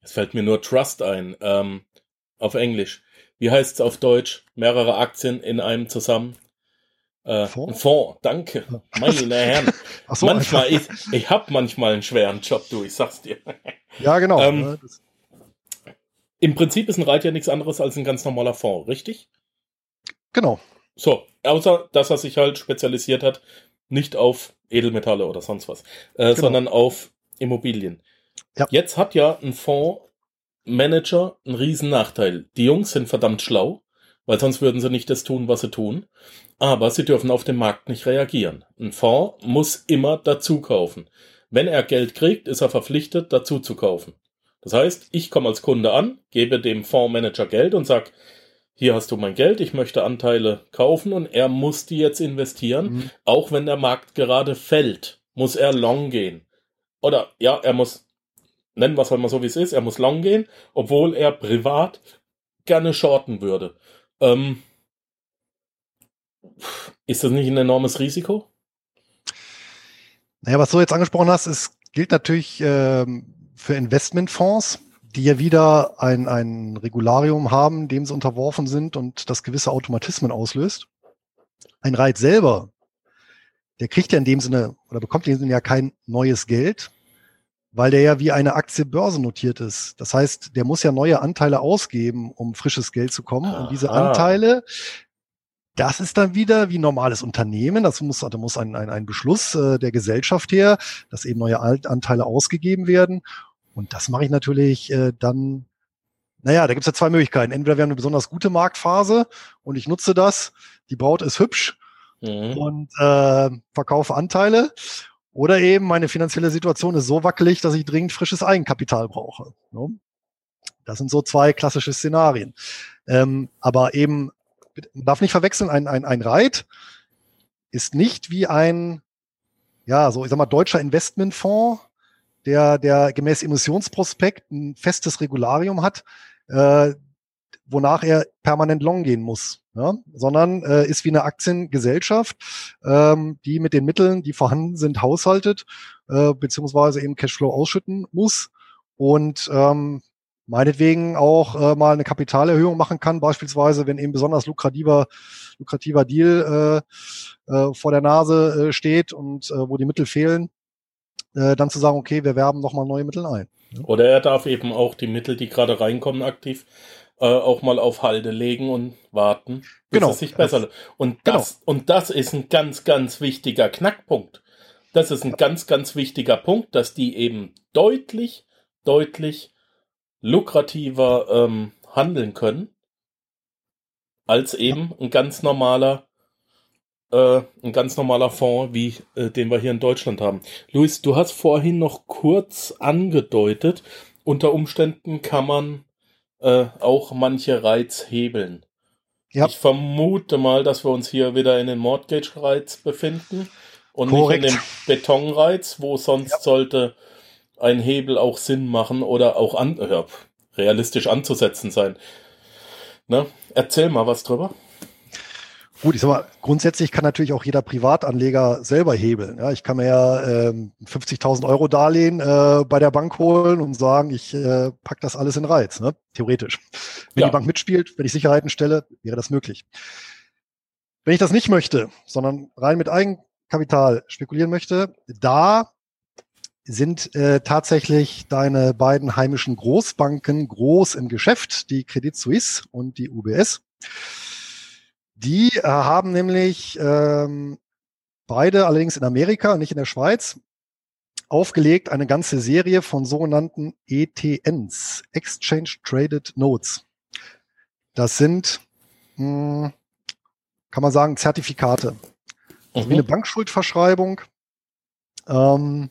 Es fällt mir nur Trust ein. Ähm, auf Englisch. Wie heißt es auf Deutsch? Mehrere Aktien in einem zusammen. Äh, Fonds? Fonds, danke. Meine Herren. so, manchmal, ich, ich habe manchmal einen schweren Job, du, ich sag's dir. Ja, genau. Ähm, Im Prinzip ist ein Reit ja nichts anderes als ein ganz normaler Fonds, richtig? Genau. So, außer dass er sich halt spezialisiert hat, nicht auf Edelmetalle oder sonst was, äh, genau. sondern auf Immobilien. Ja. Jetzt hat ja ein Fondsmanager einen riesen Nachteil. Die Jungs sind verdammt schlau, weil sonst würden sie nicht das tun, was sie tun. Aber sie dürfen auf den Markt nicht reagieren. Ein Fonds muss immer dazu kaufen. Wenn er Geld kriegt, ist er verpflichtet, dazu zu kaufen. Das heißt, ich komme als Kunde an, gebe dem Fondsmanager Geld und sag, hier hast du mein Geld, ich möchte Anteile kaufen und er muss die jetzt investieren, mhm. auch wenn der Markt gerade fällt, muss er long gehen. Oder ja, er muss, nennen wir es halt mal so wie es ist, er muss long gehen, obwohl er privat gerne shorten würde. Ähm, ist das nicht ein enormes Risiko? Naja, was du jetzt angesprochen hast, es gilt natürlich ähm, für Investmentfonds, die ja wieder ein, ein Regularium haben, dem sie unterworfen sind und das gewisse Automatismen auslöst. Ein Reit selber, der kriegt ja in dem Sinne oder bekommt in dem Sinne ja kein neues Geld, weil der ja wie eine Aktie börsennotiert ist. Das heißt, der muss ja neue Anteile ausgeben, um frisches Geld zu kommen. Und diese Anteile, das ist dann wieder wie normales Unternehmen. Das muss, da muss ein, ein, ein Beschluss äh, der Gesellschaft her, dass eben neue Anteile ausgegeben werden. Und das mache ich natürlich äh, dann, naja, da gibt es ja zwei Möglichkeiten. Entweder wir haben eine besonders gute Marktphase und ich nutze das, die Braut ist hübsch mhm. und äh, verkaufe Anteile. Oder eben meine finanzielle Situation ist so wackelig, dass ich dringend frisches Eigenkapital brauche. Ne? Das sind so zwei klassische Szenarien. Ähm, aber eben man darf nicht verwechseln, ein, ein, ein Reit ist nicht wie ein, ja, so, ich sag mal, deutscher Investmentfonds, der, der gemäß Emissionsprospekt ein festes Regularium hat, äh, wonach er permanent long gehen muss, ja? sondern äh, ist wie eine Aktiengesellschaft, ähm, die mit den Mitteln, die vorhanden sind, haushaltet, äh, beziehungsweise eben Cashflow ausschütten muss und ähm, meinetwegen auch äh, mal eine Kapitalerhöhung machen kann, beispielsweise, wenn eben besonders lukrativer, lukrativer Deal äh, äh, vor der Nase äh, steht und äh, wo die Mittel fehlen, äh, dann zu sagen, okay, wir werben nochmal neue Mittel ein. Oder er darf eben auch die Mittel, die gerade reinkommen, aktiv äh, auch mal auf Halde legen und warten, bis genau. es sich besser. Und genau. das, genau. und das ist ein ganz, ganz wichtiger Knackpunkt. Das ist ein ganz, ganz wichtiger Punkt, dass die eben deutlich, deutlich lukrativer ähm, handeln können als eben ein ganz normaler äh, ein ganz normaler Fonds, wie äh, den wir hier in Deutschland haben. Luis, du hast vorhin noch kurz angedeutet, unter Umständen kann man äh, auch manche Reiz hebeln. Ja. Ich vermute mal, dass wir uns hier wieder in den Mortgage-Reiz befinden und Korrekt. nicht in dem Betonreiz, wo sonst ja. sollte ein Hebel auch Sinn machen oder auch an, ja, realistisch anzusetzen sein. Ne? Erzähl mal was drüber. Gut, ich sag mal, grundsätzlich kann natürlich auch jeder Privatanleger selber hebeln. Ja, ich kann mir ja ähm, 50.000 Euro Darlehen äh, bei der Bank holen und sagen, ich äh, pack das alles in Reiz, ne? theoretisch. Wenn ja. die Bank mitspielt, wenn ich Sicherheiten stelle, wäre das möglich. Wenn ich das nicht möchte, sondern rein mit Eigenkapital spekulieren möchte, da sind äh, tatsächlich deine beiden heimischen Großbanken groß im Geschäft, die Credit Suisse und die UBS. Die äh, haben nämlich ähm, beide allerdings in Amerika, nicht in der Schweiz, aufgelegt eine ganze Serie von sogenannten ETNs, Exchange Traded Notes. Das sind, mh, hm, kann man sagen, Zertifikate. Also mhm. wie eine Bankschuldverschreibung. Ähm,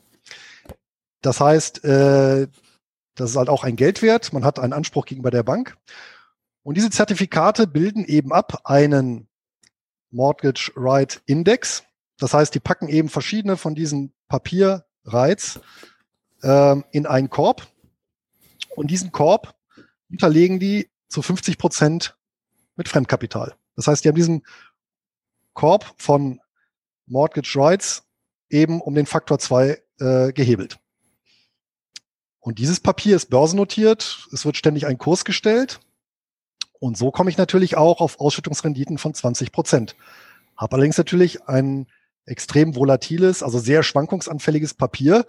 das heißt, äh, das ist halt auch ein Geldwert. Man hat einen Anspruch gegenüber der Bank. Und diese Zertifikate bilden eben ab einen Mortgage Right Index. Das heißt, die packen eben verschiedene von diesen Papierreiz ähm, in einen Korb. Und diesen Korb unterlegen die zu 50 Prozent mit Fremdkapital. Das heißt, die haben diesen Korb von Mortgage Rights eben um den Faktor 2 äh, gehebelt. Und dieses Papier ist börsennotiert, es wird ständig ein Kurs gestellt. Und so komme ich natürlich auch auf Ausschüttungsrenditen von 20 Prozent. Habe allerdings natürlich ein extrem volatiles, also sehr schwankungsanfälliges Papier,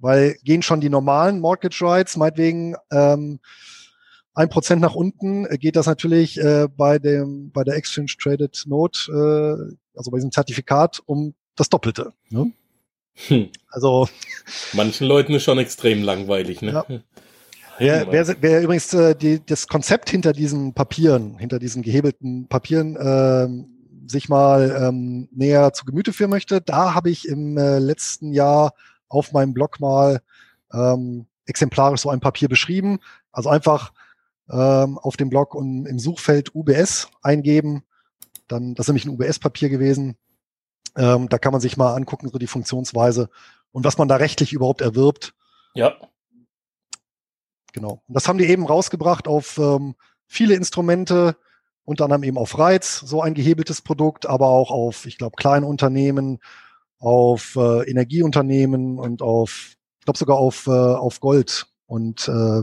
weil gehen schon die normalen Mortgage Rights, meinetwegen ähm, ein Prozent nach unten, äh, geht das natürlich äh, bei dem bei der Exchange Traded Note, äh, also bei diesem Zertifikat um das Doppelte. Ne? Hm. Also manchen Leuten ist schon extrem langweilig, ne? Ja. Wer, wer, wer übrigens äh, die, das Konzept hinter diesen Papieren, hinter diesen gehebelten Papieren äh, sich mal ähm, näher zu Gemüte führen möchte, da habe ich im äh, letzten Jahr auf meinem Blog mal ähm, exemplarisch so ein Papier beschrieben. Also einfach ähm, auf dem Blog und im Suchfeld UBS eingeben. Dann, das ist nämlich ein UBS-Papier gewesen. Ähm, da kann man sich mal angucken, so die Funktionsweise und was man da rechtlich überhaupt erwirbt. Ja. Genau. Und das haben die eben rausgebracht auf ähm, viele Instrumente, unter anderem eben auf Reiz, so ein gehebeltes Produkt, aber auch auf, ich glaube, kleine Unternehmen, auf äh, Energieunternehmen und auf, ich glaube sogar auf, äh, auf Gold und, äh,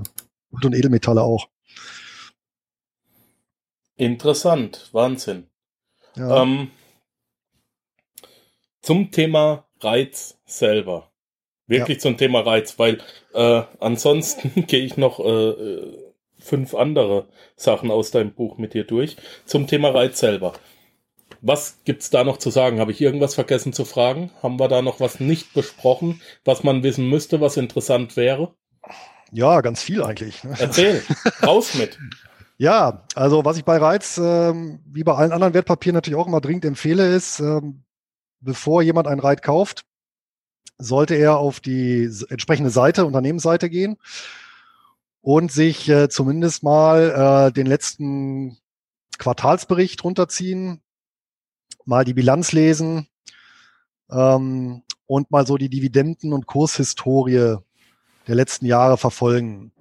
und Edelmetalle auch. Interessant, Wahnsinn. Ja. Ähm, zum Thema Reiz selber. Wirklich ja. zum Thema Reiz, weil äh, ansonsten gehe ich noch äh, fünf andere Sachen aus deinem Buch mit dir durch. Zum Thema Reiz selber. Was gibt's da noch zu sagen? Habe ich irgendwas vergessen zu fragen? Haben wir da noch was nicht besprochen, was man wissen müsste, was interessant wäre? Ja, ganz viel eigentlich. Ne? Erzähl, raus mit. Ja, also was ich bei Reiz, ähm, wie bei allen anderen Wertpapieren natürlich auch immer dringend empfehle, ist, ähm, bevor jemand ein Reit kauft, sollte er auf die entsprechende Seite, Unternehmensseite gehen und sich äh, zumindest mal äh, den letzten Quartalsbericht runterziehen, mal die Bilanz lesen ähm, und mal so die Dividenden- und Kurshistorie der letzten Jahre verfolgen.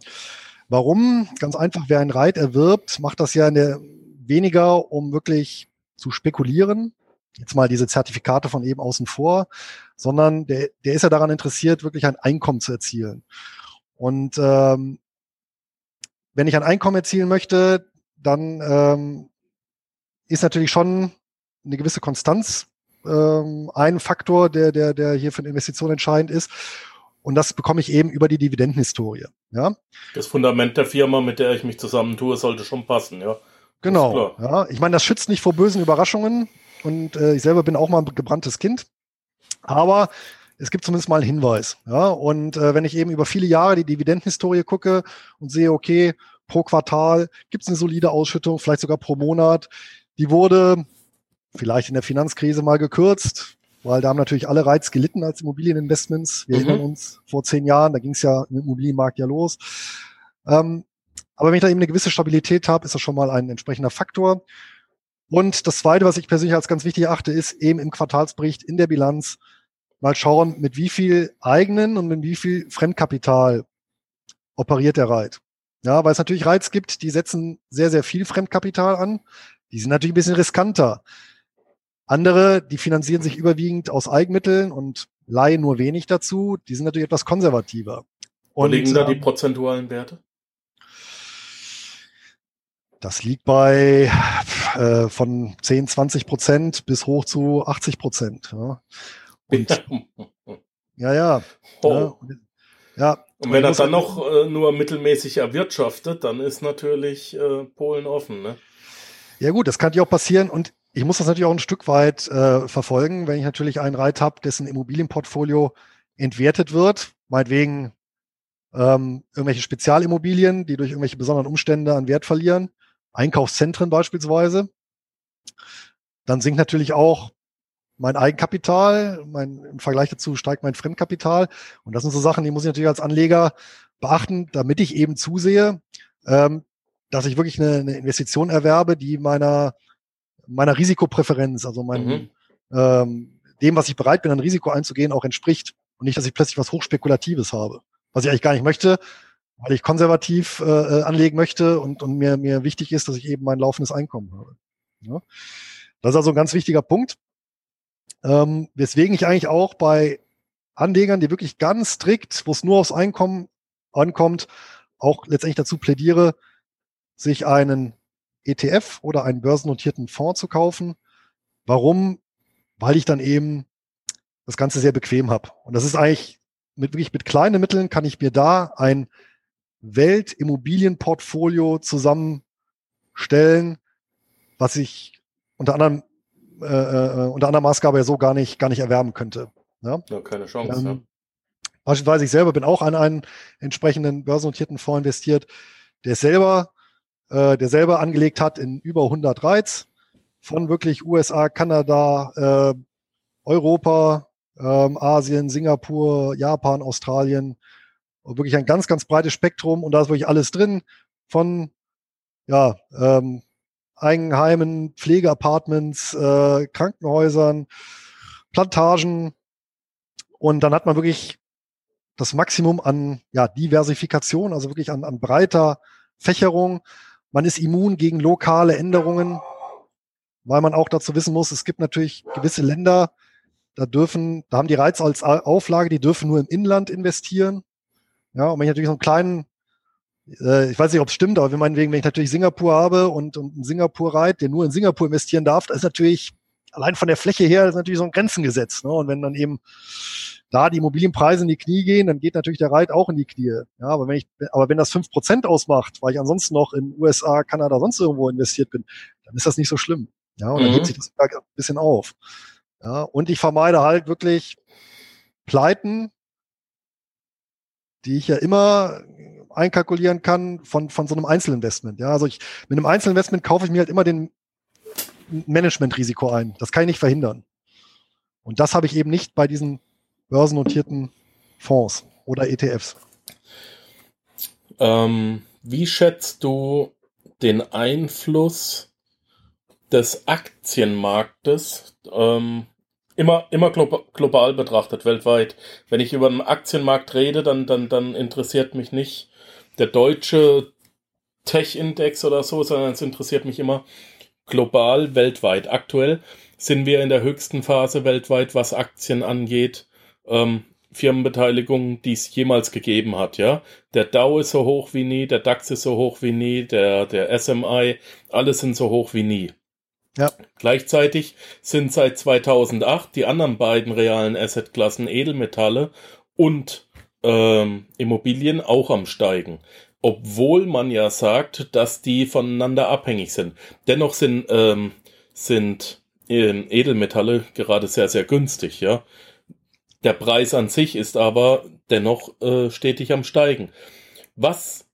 Warum? Ganz einfach, wer ein Reit erwirbt, macht das ja der, weniger, um wirklich zu spekulieren, jetzt mal diese Zertifikate von eben außen vor, sondern der, der ist ja daran interessiert, wirklich ein Einkommen zu erzielen. Und ähm, wenn ich ein Einkommen erzielen möchte, dann ähm, ist natürlich schon eine gewisse Konstanz ähm, ein Faktor, der, der, der hier für eine Investition entscheidend ist. Und das bekomme ich eben über die Dividendenhistorie. Ja? Das Fundament der Firma, mit der ich mich zusammentue, sollte schon passen, ja. Genau. Ja. Ich meine, das schützt nicht vor bösen Überraschungen. Und äh, ich selber bin auch mal ein gebranntes Kind. Aber es gibt zumindest mal einen Hinweis. Ja? Und äh, wenn ich eben über viele Jahre die Dividendenhistorie gucke und sehe, okay, pro Quartal gibt es eine solide Ausschüttung, vielleicht sogar pro Monat, die wurde vielleicht in der Finanzkrise mal gekürzt, weil da haben natürlich alle Reiz gelitten als Immobilieninvestments. Wir mhm. erinnern uns vor zehn Jahren, da ging es ja im Immobilienmarkt ja los. Ähm, aber wenn ich da eben eine gewisse Stabilität habe, ist das schon mal ein entsprechender Faktor. Und das Zweite, was ich persönlich als ganz wichtig erachte, ist eben im Quartalsbericht in der Bilanz mal schauen, mit wie viel eigenen und mit wie viel Fremdkapital operiert der Reit. Ja, weil es natürlich Reiz gibt, die setzen sehr, sehr viel Fremdkapital an. Die sind natürlich ein bisschen riskanter. Andere, die finanzieren sich überwiegend aus Eigenmitteln und leihen nur wenig dazu. Die sind natürlich etwas konservativer. Wo liegen da die ähm, prozentualen Werte? Das liegt bei äh, von 10, 20 Prozent bis hoch zu 80 Prozent. Ja. Und, ja, ja. Oh. ja. ja. Und wenn er dann noch äh, nur mittelmäßig erwirtschaftet, dann ist natürlich äh, Polen offen. Ne? Ja gut, das kann ja auch passieren und ich muss das natürlich auch ein Stück weit äh, verfolgen, wenn ich natürlich einen Reit habe, dessen Immobilienportfolio entwertet wird, meinetwegen ähm, irgendwelche Spezialimmobilien, die durch irgendwelche besonderen Umstände an Wert verlieren, Einkaufszentren beispielsweise, dann sinkt natürlich auch mein Eigenkapital, mein, im Vergleich dazu steigt mein Fremdkapital. Und das sind so Sachen, die muss ich natürlich als Anleger beachten, damit ich eben zusehe, ähm, dass ich wirklich eine, eine Investition erwerbe, die meiner, meiner Risikopräferenz, also mein, mhm. ähm, dem, was ich bereit bin, ein Risiko einzugehen, auch entspricht. Und nicht, dass ich plötzlich was Hochspekulatives habe, was ich eigentlich gar nicht möchte, weil ich konservativ äh, äh anlegen möchte und, und mir, mir wichtig ist, dass ich eben mein laufendes Einkommen habe. Ja? Das ist also ein ganz wichtiger Punkt. Ähm, weswegen ich eigentlich auch bei Anlegern, die wirklich ganz strikt, wo es nur aufs Einkommen ankommt, auch letztendlich dazu plädiere, sich einen ETF oder einen börsennotierten Fonds zu kaufen. Warum? Weil ich dann eben das Ganze sehr bequem habe. Und das ist eigentlich mit wirklich mit kleinen Mitteln kann ich mir da ein Weltimmobilienportfolio zusammenstellen, was ich unter anderem äh, äh, unter anderer Maßgabe ja so gar nicht, gar nicht erwerben könnte. Ja, ja keine Chance. Ähm, ja. Beispielsweise ich selber bin auch an einen entsprechenden börsennotierten Fonds investiert, der selber, äh, der selber angelegt hat in über 100 Reiz von wirklich USA, Kanada, äh, Europa, ähm, Asien, Singapur, Japan, Australien. Wirklich ein ganz, ganz breites Spektrum und da ist wirklich alles drin von ja, ähm, Eigenheimen, Pflegeapartments, äh, Krankenhäusern, Plantagen. Und dann hat man wirklich das Maximum an ja, Diversifikation, also wirklich an, an breiter Fächerung. Man ist immun gegen lokale Änderungen, weil man auch dazu wissen muss, es gibt natürlich gewisse Länder, da dürfen, da haben die Reiz als Auflage, die dürfen nur im Inland investieren. Ja, und wenn ich natürlich so einen kleinen äh, ich weiß nicht, ob es stimmt, aber wenn, meinetwegen, wenn ich natürlich Singapur habe und, und einen Singapur reit, der nur in Singapur investieren darf, da ist natürlich allein von der Fläche her ist natürlich so ein Grenzengesetz. Ne? Und wenn dann eben da die Immobilienpreise in die Knie gehen, dann geht natürlich der Reit auch in die Knie. Ja, aber wenn ich, aber wenn das fünf Prozent ausmacht, weil ich ansonsten noch in USA, Kanada, sonst irgendwo investiert bin, dann ist das nicht so schlimm. Ja, und dann mhm. geht sich das ein bisschen auf. Ja, und ich vermeide halt wirklich Pleiten, die ich ja immer einkalkulieren kann von, von so einem Einzelinvestment. Ja, also ich, mit einem Einzelinvestment kaufe ich mir halt immer den Managementrisiko ein. Das kann ich nicht verhindern. Und das habe ich eben nicht bei diesen börsennotierten Fonds oder ETFs. Ähm, wie schätzt du den Einfluss des Aktienmarktes ähm, immer, immer global betrachtet, weltweit? Wenn ich über einen Aktienmarkt rede, dann, dann, dann interessiert mich nicht der deutsche Tech-Index oder so, sondern es interessiert mich immer global, weltweit. Aktuell sind wir in der höchsten Phase weltweit, was Aktien angeht. Ähm, Firmenbeteiligungen, die es jemals gegeben hat, ja. Der Dow ist so hoch wie nie, der DAX ist so hoch wie nie, der, der SMI, alles sind so hoch wie nie. Ja. Gleichzeitig sind seit 2008 die anderen beiden realen Assetklassen Edelmetalle und ähm, Immobilien auch am Steigen. Obwohl man ja sagt, dass die voneinander abhängig sind. Dennoch sind, ähm, sind ähm, Edelmetalle gerade sehr, sehr günstig, ja. Der Preis an sich ist aber dennoch äh, stetig am Steigen. Was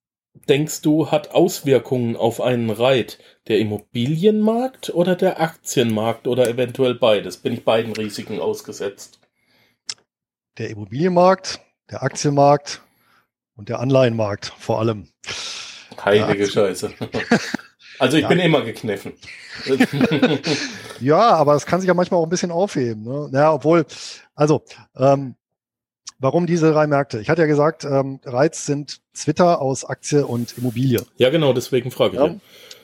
denkst du, hat Auswirkungen auf einen Reit? Der Immobilienmarkt oder der Aktienmarkt oder eventuell beides? Bin ich beiden Risiken ausgesetzt? Der Immobilienmarkt der Aktienmarkt und der Anleihenmarkt vor allem. Heilige Scheiße. Also ich ja. bin immer gekniffen. ja, aber es kann sich ja manchmal auch ein bisschen aufheben. Ne? Ja, obwohl, also, ähm, warum diese drei Märkte? Ich hatte ja gesagt, ähm, Reiz sind Twitter aus Aktie und Immobilie. Ja, genau, deswegen frage ich. Ja.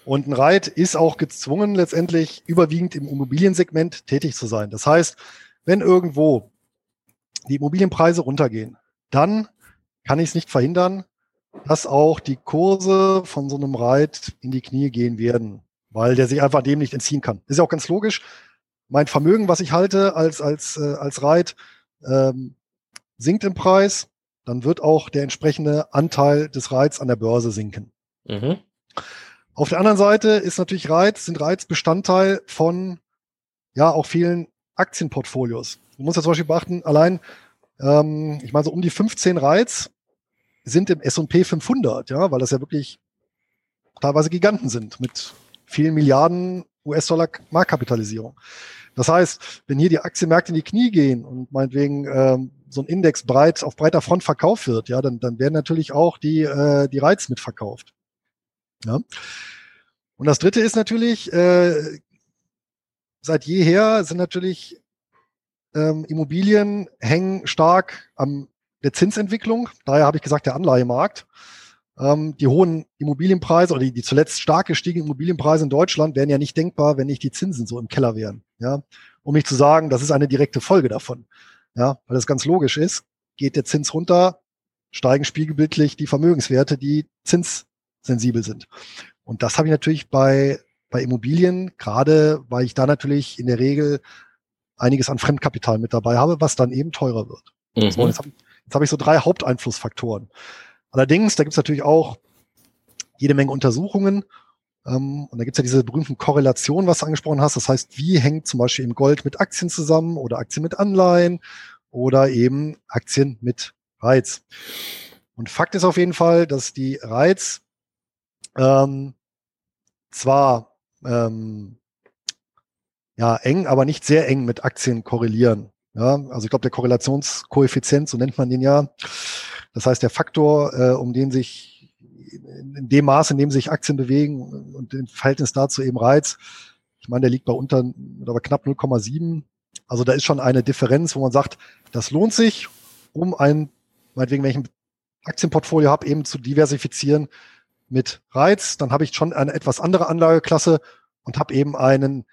Und ein Reit ist auch gezwungen, letztendlich überwiegend im Immobiliensegment tätig zu sein. Das heißt, wenn irgendwo die Immobilienpreise runtergehen, dann kann ich es nicht verhindern, dass auch die Kurse von so einem Reit in die Knie gehen werden, weil der sich einfach dem nicht entziehen kann. Ist ja auch ganz logisch. Mein Vermögen, was ich halte als, als, äh, als Reit, ähm, sinkt im Preis, dann wird auch der entsprechende Anteil des Reits an der Börse sinken. Mhm. Auf der anderen Seite ist natürlich Reiz, sind Reiz Bestandteil von ja auch vielen Aktienportfolios. Du musst ja zum Beispiel beachten, allein Ähm, ich meine, so um die 15 Reiz sind im S&P 500, ja, weil das ja wirklich teilweise Giganten sind mit vielen Milliarden US-Dollar Marktkapitalisierung. Das heißt, wenn hier die Aktienmärkte in die Knie gehen und meinetwegen ähm, so ein Index breit auf breiter Front verkauft wird, ja, dann, dann werden natürlich auch die, äh, die Reiz mitverkauft. Ja. Und das dritte ist natürlich, äh, seit jeher sind natürlich ähm, Immobilien hängen stark am der Zinsentwicklung. Daher habe ich gesagt, der Anleihemarkt. Ähm, die hohen Immobilienpreise oder die, die zuletzt stark gestiegenen Immobilienpreise in Deutschland wären ja nicht denkbar, wenn nicht die Zinsen so im Keller wären. Ja, um nicht zu sagen, das ist eine direkte Folge davon. Ja, weil das ganz logisch ist. Geht der Zins runter, steigen spiegelbildlich die Vermögenswerte, die zinssensibel sind. Und das habe ich natürlich bei, bei Immobilien, gerade weil ich da natürlich in der Regel einiges an Fremdkapital mit dabei habe, was dann eben teurer wird. Mhm. So, jetzt habe ich, hab ich so drei Haupteinflussfaktoren. Allerdings, da gibt es natürlich auch jede Menge Untersuchungen. Ähm, und da gibt es ja diese berühmten Korrelationen, was du angesprochen hast. Das heißt, wie hängt zum Beispiel eben Gold mit Aktien zusammen oder Aktien mit Anleihen oder eben Aktien mit Reiz. Und Fakt ist auf jeden Fall, dass die Reiz ähm, zwar ähm, ja eng, aber nicht sehr eng mit Aktien korrelieren. Ja, also ich glaube, der Korrelationskoeffizient, so nennt man den ja. Das heißt, der Faktor, äh, um den sich in dem Maß, in dem sich Aktien bewegen und im Verhältnis dazu eben Reiz, ich meine, der liegt bei unter oder knapp 0,7. Also da ist schon eine Differenz, wo man sagt, das lohnt sich, um ein, meinetwegen, ein Aktienportfolio habe, eben zu diversifizieren mit Reiz. Dann habe ich schon eine etwas andere Anlageklasse und habe eben einen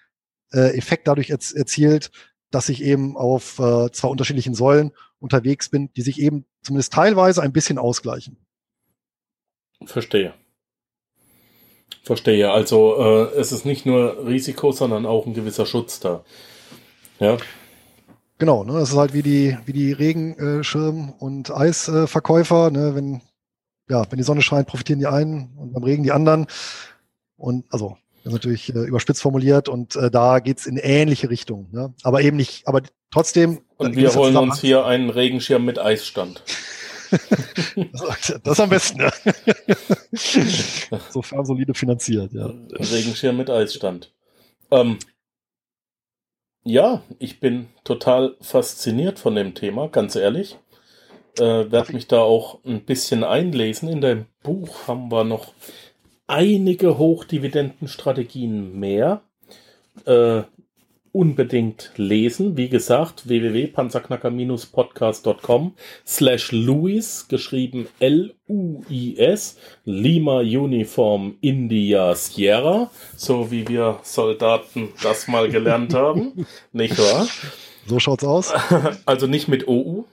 äh, Effekt dadurch erzielt, dass ich eben auf äh, zwei unterschiedlichen Säulen unterwegs bin, die sich eben zumindest teilweise ein bisschen ausgleichen. Verstehe. Verstehe. Also äh, es ist nicht nur Risiko, sondern auch ein gewisser Schutz da. Ja. Genau, ne, das ist halt wie die, wie die Regenschirm- und Eisverkäufer. Ne, wenn, ja, wenn die Sonne scheint, profitieren die einen und beim Regen die anderen. Und also das ist natürlich äh, überspitzt formuliert und äh, da geht's in ähnliche Richtung. Ne? Aber eben nicht, aber trotzdem. Und wir holen uns hier einen Regenschirm mit Eisstand. das, das am besten, ja. Sofern solide finanziert, ja. Regenschirm mit Eisstand. Ähm, ja, ich bin total fasziniert von dem Thema, ganz ehrlich. Äh, werde mich da auch ein bisschen einlesen. In dem Buch haben wir noch einige Hochdividendenstrategien mehr. Äh, unbedingt lesen. Wie gesagt, www.panzerknacker-podcast.com slash Louis, geschrieben L-U-I-S, Lima Uniform India Sierra, so wie wir Soldaten das mal gelernt haben. Nicht wahr? So schaut's aus. Also nicht mit OU.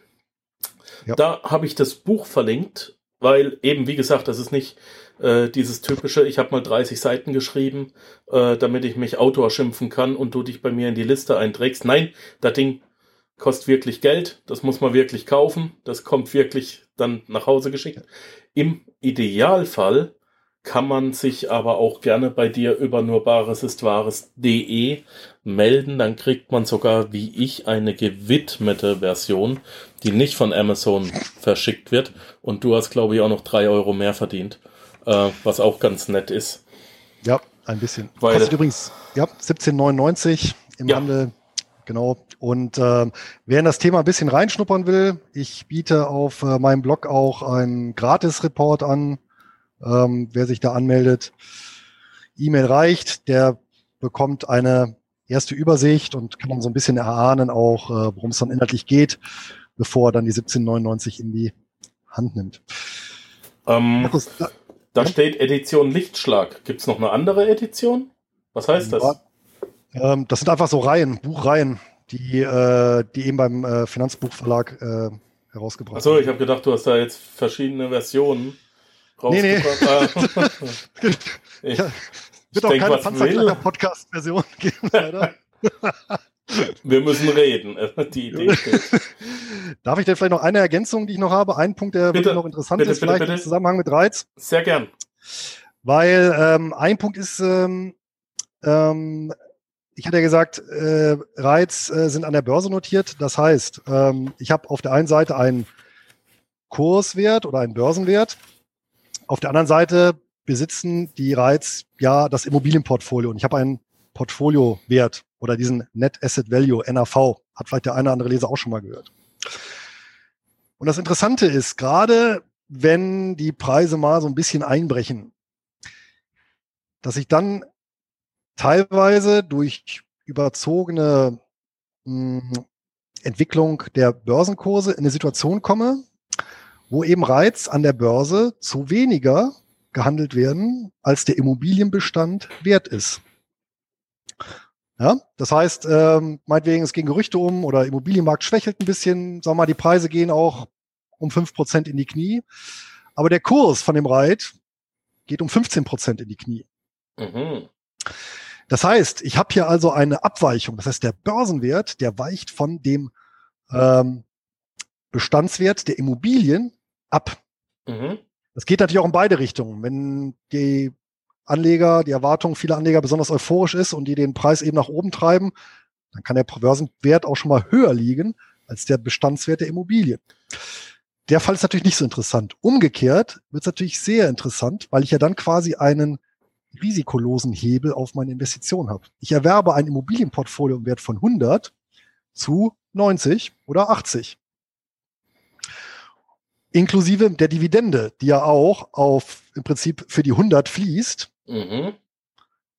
Ja. Da habe ich das Buch verlinkt, weil eben, wie gesagt, das ist nicht äh, dieses typische, ich habe mal 30 Seiten geschrieben, äh, damit ich mich Autor schimpfen kann und du dich bei mir in die Liste einträgst. Nein, das Ding kostet wirklich Geld, das muss man wirklich kaufen, das kommt wirklich dann nach Hause geschickt. Im Idealfall kann man sich aber auch gerne bei dir über nurbaresistwahres.de melden. Dann kriegt man sogar, wie ich, eine gewidmete Version, die nicht von Amazon verschickt wird. Und du hast, glaube ich, auch noch drei Euro mehr verdient äh, was auch ganz nett ist. Ja, ein bisschen. Weil, Kostet übrigens ja, 17,99 im ja. Handel. Genau. Und äh, wer in das Thema ein bisschen reinschnuppern will, ich biete auf äh, meinem Blog auch einen Gratis-Report an. Ähm, wer sich da anmeldet, E-Mail reicht, der bekommt eine erste Übersicht und kann dann so ein bisschen erahnen auch, äh, worum es dann inhaltlich geht, bevor er dann die 1799 in die Hand nimmt. Ähm, Markus, da ja. steht Edition Lichtschlag. Gibt es noch eine andere Edition? Was heißt das? Ja, ähm, das sind einfach so Reihen, Buchreihen, die, äh, die eben beim äh, Finanzbuchverlag äh, herausgebracht Achso, ich habe gedacht, du hast da jetzt verschiedene Versionen. Nee, nee. ich, ja, wird auch keine Panzerknacker-Podcast-Version geben, leider. Wir müssen reden. Die Idee steht. Darf ich denn vielleicht noch eine Ergänzung, die ich noch habe? Ein Punkt, der bitte, noch interessant bitte, ist, bitte, vielleicht im Zusammenhang mit Reiz. Sehr gern. Weil ähm, ein Punkt ist, ähm, ähm, ich hatte ja gesagt, äh, Reiz äh, sind an der Börse notiert. Das heißt, ähm, ich habe auf der einen Seite einen Kurswert oder einen Börsenwert. Auf der anderen Seite besitzen die Reiz ja das Immobilienportfolio. Und ich habe einen Portfoliowert oder diesen Net Asset Value, NAV. Hat vielleicht der eine oder andere Leser auch schon mal gehört. Und das Interessante ist, gerade wenn die Preise mal so ein bisschen einbrechen, dass ich dann teilweise durch überzogene mh, hm, Entwicklung der Börsenkurse in eine Situation komme, wo eben Reiz an der Börse zu weniger gehandelt werden, als der Immobilienbestand wert ist. Ja, das heißt, ähm, meinetwegen, es gehen Gerüchte um oder Immobilienmarkt schwächelt ein bisschen, sagen wir mal, die Preise gehen auch um fünf Prozent in die Knie. Aber der Kurs von dem Reit geht um 15 Prozent in die Knie. Mhm. Das heißt, ich habe hier also eine Abweichung. Das heißt, der Börsenwert, der weicht von dem ähm, Bestandswert der Immobilien ab. Mhm. Das geht natürlich auch in beide Richtungen. Wenn die Anleger, die Erwartung vieler Anleger besonders euphorisch ist und die den Preis eben nach oben treiben, dann kann der Börsenwert auch schon mal höher liegen als der Bestandswert der Immobilien. Der Fall ist natürlich nicht so interessant. Umgekehrt wird es natürlich sehr interessant, weil ich ja dann quasi einen risikolosen Hebel auf meine Investition habe. Ich erwerbe ein Immobilienportfolio im Wert von 100 zu 90 oder 80. Inklusive der Dividende, die ja auch auf im Prinzip für die 100 fließt. Mhm.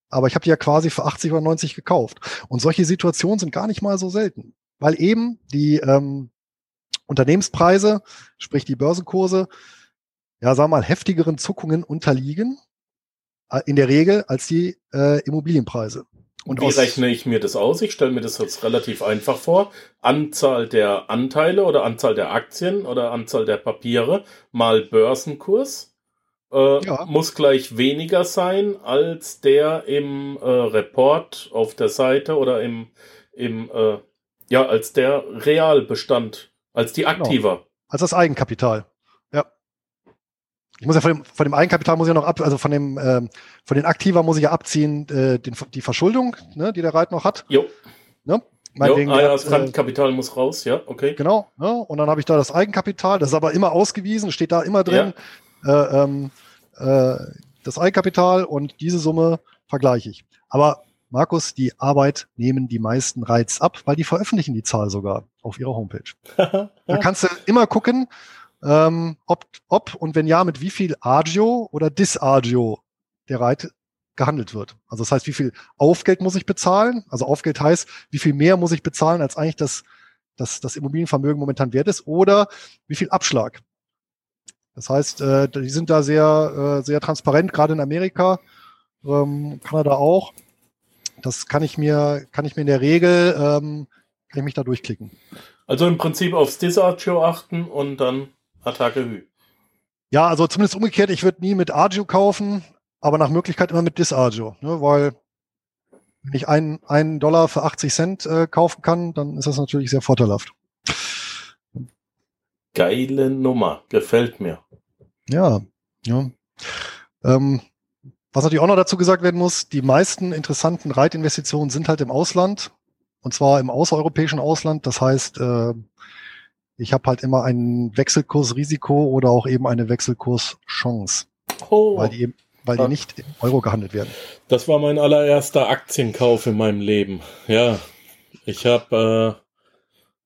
Aber ich habe die ja quasi für 80 oder 90 gekauft. Und solche Situationen sind gar nicht mal so selten, weil eben die ähm, Unternehmenspreise, sprich die Börsenkurse, ja, sagen wir mal, heftigeren Zuckungen unterliegen äh, in der Regel als die äh, Immobilienpreise. Und Wie rechne ich mir das aus? Ich stelle mir das jetzt relativ einfach vor. Anzahl der Anteile oder Anzahl der Aktien oder Anzahl der Papiere mal Börsenkurs äh, ja. muss gleich weniger sein als der im äh, Report auf der Seite oder im, im äh, ja, als der Realbestand, als die. Aktiva. Genau. Als das Eigenkapital. Ich muss ja von dem, von dem Eigenkapital muss ich ja noch ab, also von dem, ähm, von den Aktiva muss ich ja abziehen, äh, den, die Verschuldung, ne, die der Reit noch hat. Jo. Ne? Jo, ah, ja, das äh, muss raus, ja, okay. Genau, ne? und dann habe ich da das Eigenkapital, das ist aber immer ausgewiesen, steht da immer drin, ja. äh, ähm, äh, das Eigenkapital und diese Summe vergleiche ich. Aber Markus, die Arbeit nehmen die meisten Reiz ab, weil die veröffentlichen die Zahl sogar auf ihrer Homepage. da kannst du immer gucken, ähm, ob, ob und wenn ja, mit wie viel Agio oder Disagio der Reit gehandelt wird. Also das heißt, wie viel Aufgeld muss ich bezahlen? Also Aufgeld heißt, wie viel mehr muss ich bezahlen, als eigentlich das, das, das Immobilienvermögen momentan wert ist, oder wie viel Abschlag. Das heißt, äh, die sind da sehr, äh, sehr transparent, gerade in Amerika, ähm, Kanada auch. Das kann ich mir, kann ich mir in der Regel, ähm, kann ich mich da durchklicken. Also im Prinzip aufs Disagio achten und dann Attacke Hü. Ja, also zumindest umgekehrt, ich würde nie mit Agio kaufen, aber nach Möglichkeit immer mit Disagio, ne, weil wenn ich einen, einen Dollar für 80 Cent äh, kaufen kann, dann ist das natürlich sehr vorteilhaft. Geile Nummer, gefällt mir. Ja, ja. Ähm, was natürlich auch noch dazu gesagt werden muss, die meisten interessanten Reitinvestitionen sind halt im Ausland und zwar im außereuropäischen Ausland. Das heißt, äh, ich habe halt immer ein Wechselkursrisiko oder auch eben eine Wechselkurschance. Oh. Weil die eben weil die nicht in Euro gehandelt werden. Das war mein allererster Aktienkauf in meinem Leben. Ja, ich habe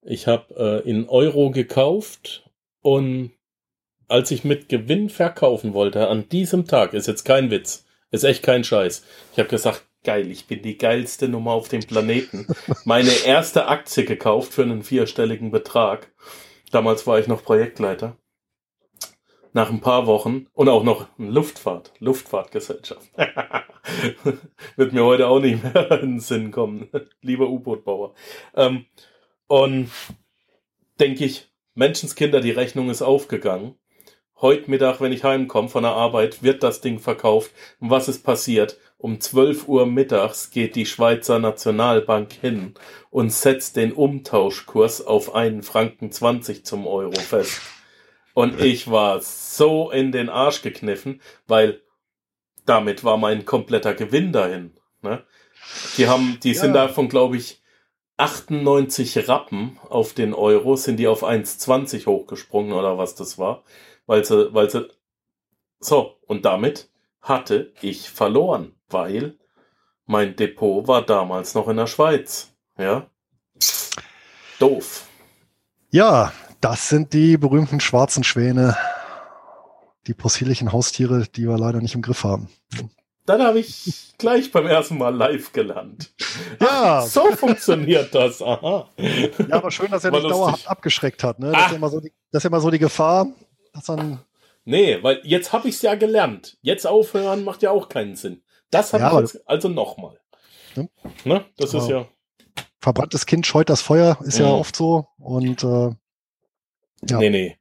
äh, ich habe äh, in Euro gekauft und als ich mit Gewinn verkaufen wollte an diesem Tag ist jetzt kein Witz, ist echt kein Scheiß. Ich habe gesagt, geil, ich bin die geilste Nummer auf dem Planeten. Meine erste Aktie gekauft für einen vierstelligen Betrag Damals war ich noch Projektleiter. Nach ein paar Wochen und auch noch Luftfahrt, Luftfahrtgesellschaft. Wird mir heute auch nicht mehr in den Sinn kommen, lieber U-Boot-Bauer. Ähm, und denke ich, Menschenskinder, die Rechnung ist aufgegangen. Heute Mittag, wenn ich heimkomme von der Arbeit, wird das Ding verkauft. Und was ist passiert? Um 12 Uhr mittags geht die Schweizer Nationalbank hin und setzt den Umtauschkurs auf einen Franken 20 zum Euro fest. Und ich war so in den Arsch gekniffen, weil damit war mein kompletter Gewinn dahin. Ne? Die haben, die ja. sind davon, glaube ich, 98 Rappen auf den Euro, sind die auf 1,20 hochgesprungen oder was das war, weil sie, weil sie, so, und damit hatte ich verloren, weil mein Depot war damals noch in der Schweiz, ja. Doof. Ja, das sind die berühmten schwarzen Schwäne, die possierlichen Haustiere, die wir leider nicht im Griff haben. Dann habe ich gleich beim ersten Mal live gelernt. Ja. Ach, so funktioniert das. Aha. Ja, aber schön, dass er lustig. dauerhaft abgeschreckt hat. Ne? Das, ist ja immer so die, das ist immer so die Gefahr, dass dann. Nee, weil jetzt habe ich es ja gelernt. Jetzt aufhören macht ja auch keinen Sinn. Das habe ja, ich jetzt, also nochmal. Ne? ne? Das ja. ist ja. Verbranntes Kind scheut das Feuer, ist mhm. ja oft so. Und äh, ja. Nee, nee.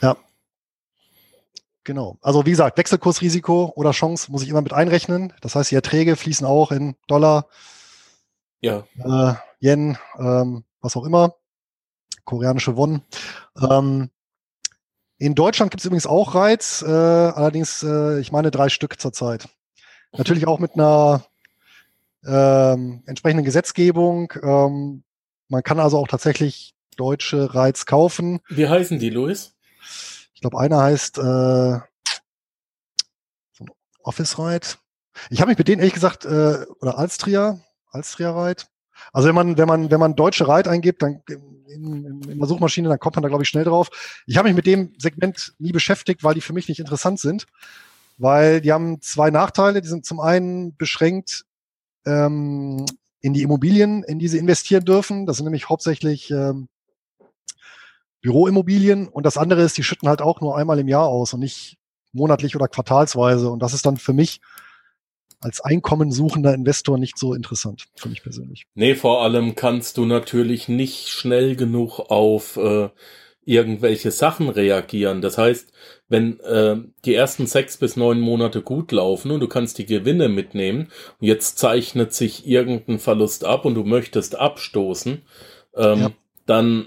Ja, Genau. Also wie gesagt, Wechselkursrisiko oder Chance muss ich immer mit einrechnen. Das heißt, die Erträge fließen auch in Dollar, ja. äh, Yen, ähm, was auch immer, koreanische Won. Ähm, in Deutschland gibt es übrigens auch Reiz, äh, allerdings, äh, ich meine, drei Stück zurzeit. Natürlich auch mit einer ähm, entsprechenden Gesetzgebung. Ähm, man kann also auch tatsächlich deutsche Reiz kaufen. Wie heißen die, Louis? Ich glaube, einer heißt äh, Office Ride. Ich habe mich mit denen ehrlich gesagt, äh, oder Alstria, Alstria Ride. Also wenn man, wenn man, wenn man deutsche Ride eingibt, dann in, in der Suchmaschine, dann kommt man da, glaube ich, schnell drauf. Ich habe mich mit dem Segment nie beschäftigt, weil die für mich nicht interessant sind. Weil die haben zwei Nachteile. Die sind zum einen beschränkt ähm, in die Immobilien, in die sie investieren dürfen. Das sind nämlich hauptsächlich ähm, Büroimmobilien und das andere ist, die schütten halt auch nur einmal im Jahr aus und nicht monatlich oder quartalsweise. Und das ist dann für mich als einkommensuchender Investor nicht so interessant, für mich persönlich. Nee, vor allem kannst du natürlich nicht schnell genug auf äh, irgendwelche Sachen reagieren. Das heißt, wenn äh, die ersten sechs bis neun Monate gut laufen und du kannst die Gewinne mitnehmen und jetzt zeichnet sich irgendein Verlust ab und du möchtest abstoßen, ähm, ja. dann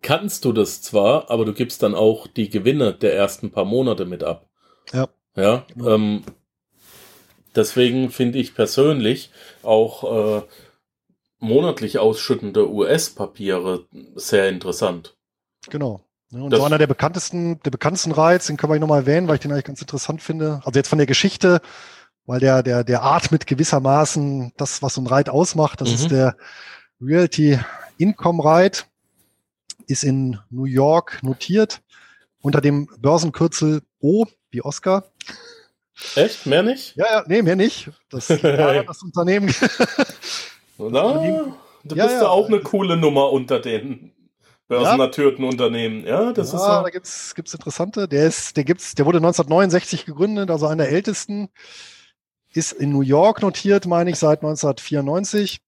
kannst du das zwar, aber du gibst dann auch die Gewinne der ersten paar Monate mit ab. Ja. Ja. Ähm, deswegen finde ich persönlich auch äh, monatlich ausschüttende US-Papiere sehr interessant. Genau. Ja, und das so einer der bekanntesten, der bekanntesten Reiz, den können wir nochmal erwähnen, weil ich den eigentlich ganz interessant finde. Also jetzt von der Geschichte, weil der, der, der atmet gewissermaßen das, was so ein Reit ausmacht. Das mhm. ist der Realty Income Reit ist in New York notiert unter dem Börsenkürzel O wie Oscar. Echt? Mehr nicht? Ja, ja, nee, mehr nicht. Das, ja, das Unternehmen. Oder? Du bist ja, ja auch eine coole Nummer unter den börsennotierten ja. Unternehmen. Ja, das ja, ist ja. da gibt's gibt's interessante. Der ist, der gibt's, der wurde 1969 gegründet, also einer der ältesten. Ist in New York notiert, meine ich, seit 1994.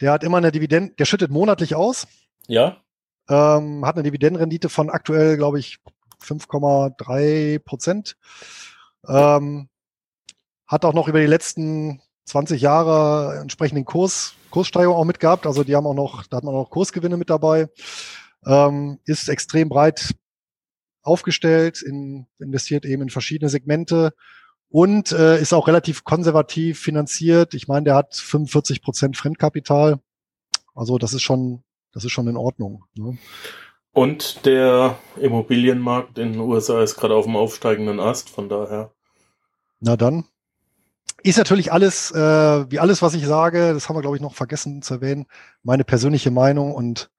Der hat immer eine Dividende, der schüttet monatlich aus. Ja. Ähm, hat eine Dividendenrendite von aktuell, glaube ich, 5,3 Prozent. Ähm, hat auch noch über die letzten 20 Jahre entsprechenden Kurs, Kurssteigerung auch mitgehabt. Also die haben auch noch, da hat man auch noch Kursgewinne mit dabei. Ähm, ist extrem breit aufgestellt, in, investiert eben in verschiedene Segmente und äh, ist auch relativ konservativ finanziert. Ich meine, der hat 45 Prozent Fremdkapital. Also das ist schon das ist schon in Ordnung. Ne? Und der Immobilienmarkt in den USA ist gerade auf dem aufsteigenden Ast, von daher. Na dann. Ist natürlich alles, äh, wie alles, was ich sage, das haben wir, glaube ich, noch vergessen zu erwähnen, meine persönliche Meinung und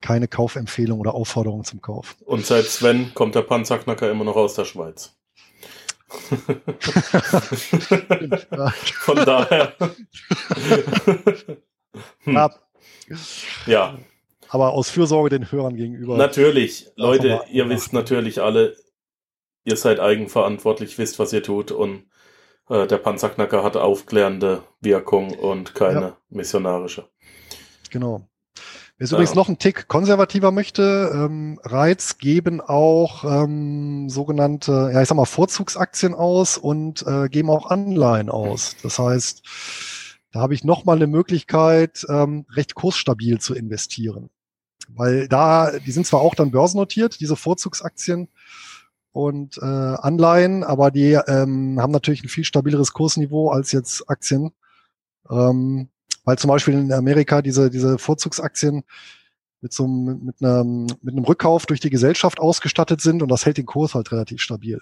keine Kaufempfehlung oder Aufforderung zum Kauf. Und seit Sven kommt der Panzerknacker immer noch aus der Schweiz. Von daher. hm. ja, ja. Aber aus Fürsorge den Hörern gegenüber. Natürlich, Leute, ihr wisst natürlich alle, ihr seid eigenverantwortlich, wisst, was ihr tut und äh, der Panzerknacker hat aufklärende Wirkung und keine ja. missionarische. Genau. Wer es ja. übrigens noch einen Tick konservativer möchte, ähm, Reiz geben auch ähm, sogenannte, ja ich sag mal, Vorzugsaktien aus und äh, geben auch Anleihen aus. Das heißt, da habe ich nochmal eine Möglichkeit, ähm, recht kursstabil zu investieren. Weil da, die sind zwar auch dann börsennotiert, diese Vorzugsaktien, und äh, Anleihen, aber die ähm, haben natürlich ein viel stabileres Kursniveau als jetzt Aktien. Ähm, weil zum Beispiel in Amerika diese, diese Vorzugsaktien mit so einem, mit einem, mit einem Rückkauf durch die Gesellschaft ausgestattet sind und das hält den Kurs halt relativ stabil.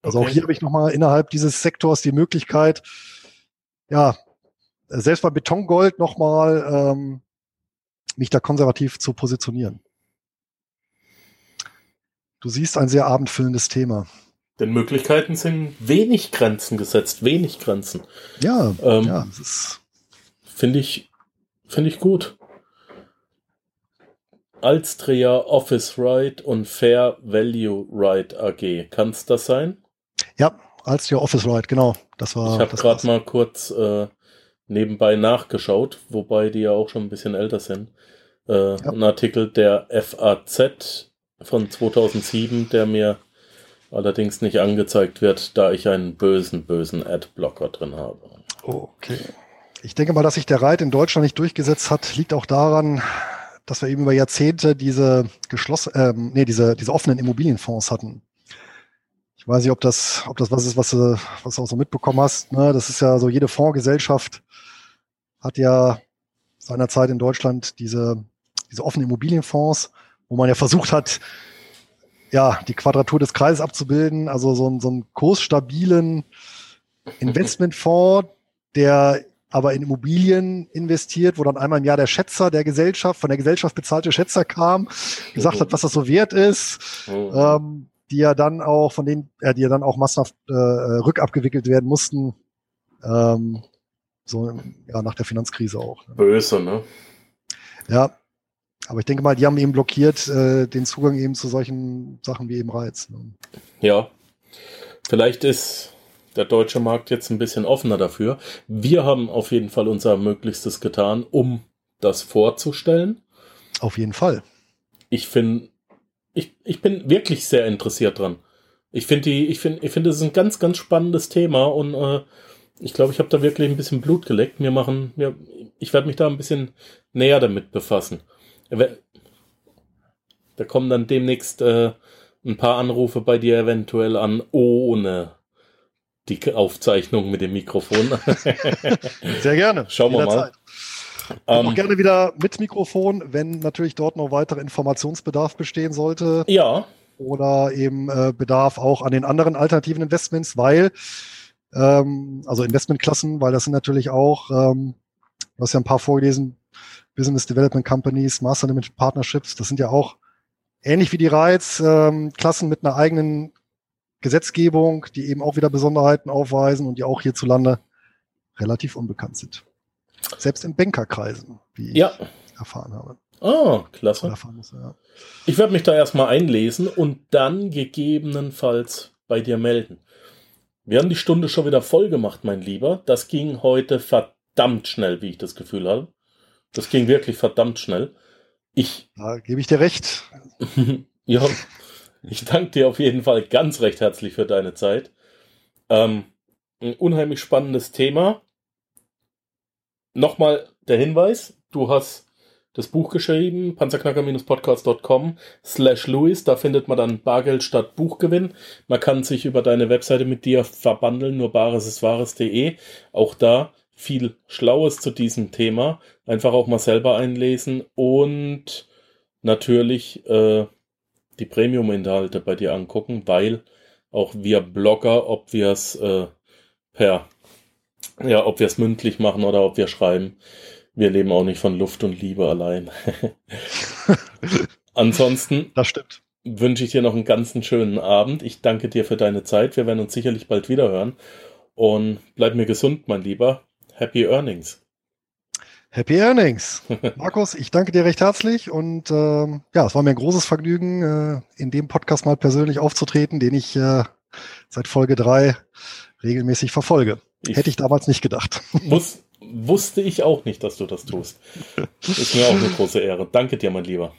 Also okay. auch hier habe ich nochmal innerhalb dieses Sektors die Möglichkeit, ja, selbst bei Betongold nochmal ähm, mich da konservativ zu positionieren. Du siehst ein sehr abendfüllendes Thema. Denn Möglichkeiten sind wenig Grenzen gesetzt, wenig Grenzen. Ja, ähm, ja, finde ich, finde ich gut. Alstria Office Right und Fair Value Right AG. Kann es das sein? Ja, Alstria Office Right, genau. Das war. Ich habe gerade mal kurz äh, nebenbei nachgeschaut, wobei die ja auch schon ein bisschen älter sind. Äh, ja. Ein Artikel der FAZ von 2007, der mir allerdings nicht angezeigt wird, da ich einen bösen, bösen Adblocker drin habe. Okay. Ich denke mal, dass sich der Reit in Deutschland nicht durchgesetzt hat, liegt auch daran, dass wir eben über Jahrzehnte diese geschlossen, ähm, nee, diese, diese offenen Immobilienfonds hatten. Ich weiß nicht, ob das, ob das was ist, was du, was du auch so mitbekommen hast. Ne? Das ist ja so, jede Fondsgesellschaft hat ja seinerzeit in Deutschland diese, diese offenen Immobilienfonds, wo man ja versucht hat, ja, die Quadratur des Kreises abzubilden, also so, so einen kursstabilen Investmentfonds, der aber in Immobilien investiert, wo dann einmal im Jahr der Schätzer der Gesellschaft, von der Gesellschaft bezahlte Schätzer kam, gesagt hat, was das so wert ist, mhm. ähm, die ja dann auch von denen, äh, die ja dann auch massenhaft äh, rückabgewickelt werden mussten, ähm, so ja nach der Finanzkrise auch. Ne? Böse, ne? Ja, aber ich denke mal, die haben eben blockiert äh, den Zugang eben zu solchen Sachen wie eben Reiz. Ne? Ja, vielleicht ist der deutsche Markt jetzt ein bisschen offener dafür. Wir haben auf jeden Fall unser Möglichstes getan, um das vorzustellen. Auf jeden Fall. Ich finde, ich, ich bin wirklich sehr interessiert dran. Ich finde die, ich finde, ich finde, es ist ein ganz, ganz spannendes Thema und äh, ich glaube, ich habe da wirklich ein bisschen Blut geleckt. Mir machen, mir, ich werde mich da ein bisschen näher damit befassen. Da kommen dann demnächst äh, ein paar Anrufe bei dir eventuell an, ohne die Aufzeichnung mit dem Mikrofon. Sehr gerne. Schauen wir mal. Ähm, auch gerne wieder mit Mikrofon, wenn natürlich dort noch weiterer Informationsbedarf bestehen sollte. Ja. Oder eben äh, Bedarf auch an den anderen alternativen Investments, weil, ähm, also Investmentklassen, weil das sind natürlich auch, ähm, du hast ja ein paar vorgelesen, Business Development Companies, Master Limited Partnerships, das sind ja auch ähnlich wie die Reiz, ähm, Klassen mit einer eigenen Gesetzgebung, die eben auch wieder Besonderheiten aufweisen und die auch hierzulande relativ unbekannt sind. Selbst in Bankerkreisen, wie ja. ich erfahren habe. Ah, klasse. Muss, ja. Ich werde mich da erstmal einlesen und dann gegebenenfalls bei dir melden. Wir haben die Stunde schon wieder voll gemacht, mein Lieber. Das ging heute verdammt schnell, wie ich das Gefühl habe. Das ging wirklich verdammt schnell. Ich. Da gebe ich dir recht. ja. Ich danke dir auf jeden Fall ganz recht herzlich für deine Zeit. Ähm, ein unheimlich spannendes Thema. Nochmal der Hinweis, du hast das Buch geschrieben, panzerknacker-podcast.com slash Louis, da findet man dann Bargeld statt Buchgewinn. Man kann sich über deine Webseite mit dir verbandeln, nur bares ist wahres.de. Auch da viel Schlaues zu diesem Thema. Einfach auch mal selber einlesen und natürlich äh, die Premium-Inhalte bei dir angucken, weil auch wir Blogger, ob wir es äh, per, ja, ob wir es mündlich machen oder ob wir schreiben, wir leben auch nicht von Luft und Liebe allein. Ansonsten. Das stimmt. Wünsche ich dir noch einen ganzen schönen Abend. Ich danke dir für deine Zeit. Wir werden uns sicherlich bald wieder hören. Und bleib mir gesund, mein Lieber. Happy Earnings. Happy Earnings. Markus, ich danke dir recht herzlich und ähm, ja, es war mir ein großes Vergnügen, äh, in dem Podcast mal persönlich aufzutreten, den ich äh, seit Folge drei regelmäßig verfolge. Ich Hätte ich damals nicht gedacht. Wus wusste ich auch nicht, dass du das tust. Ist mir auch eine große Ehre. Danke dir, mein Lieber.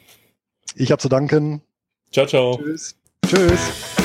Ich habe zu danken. Ciao, ciao. Tschüss. Tschüss.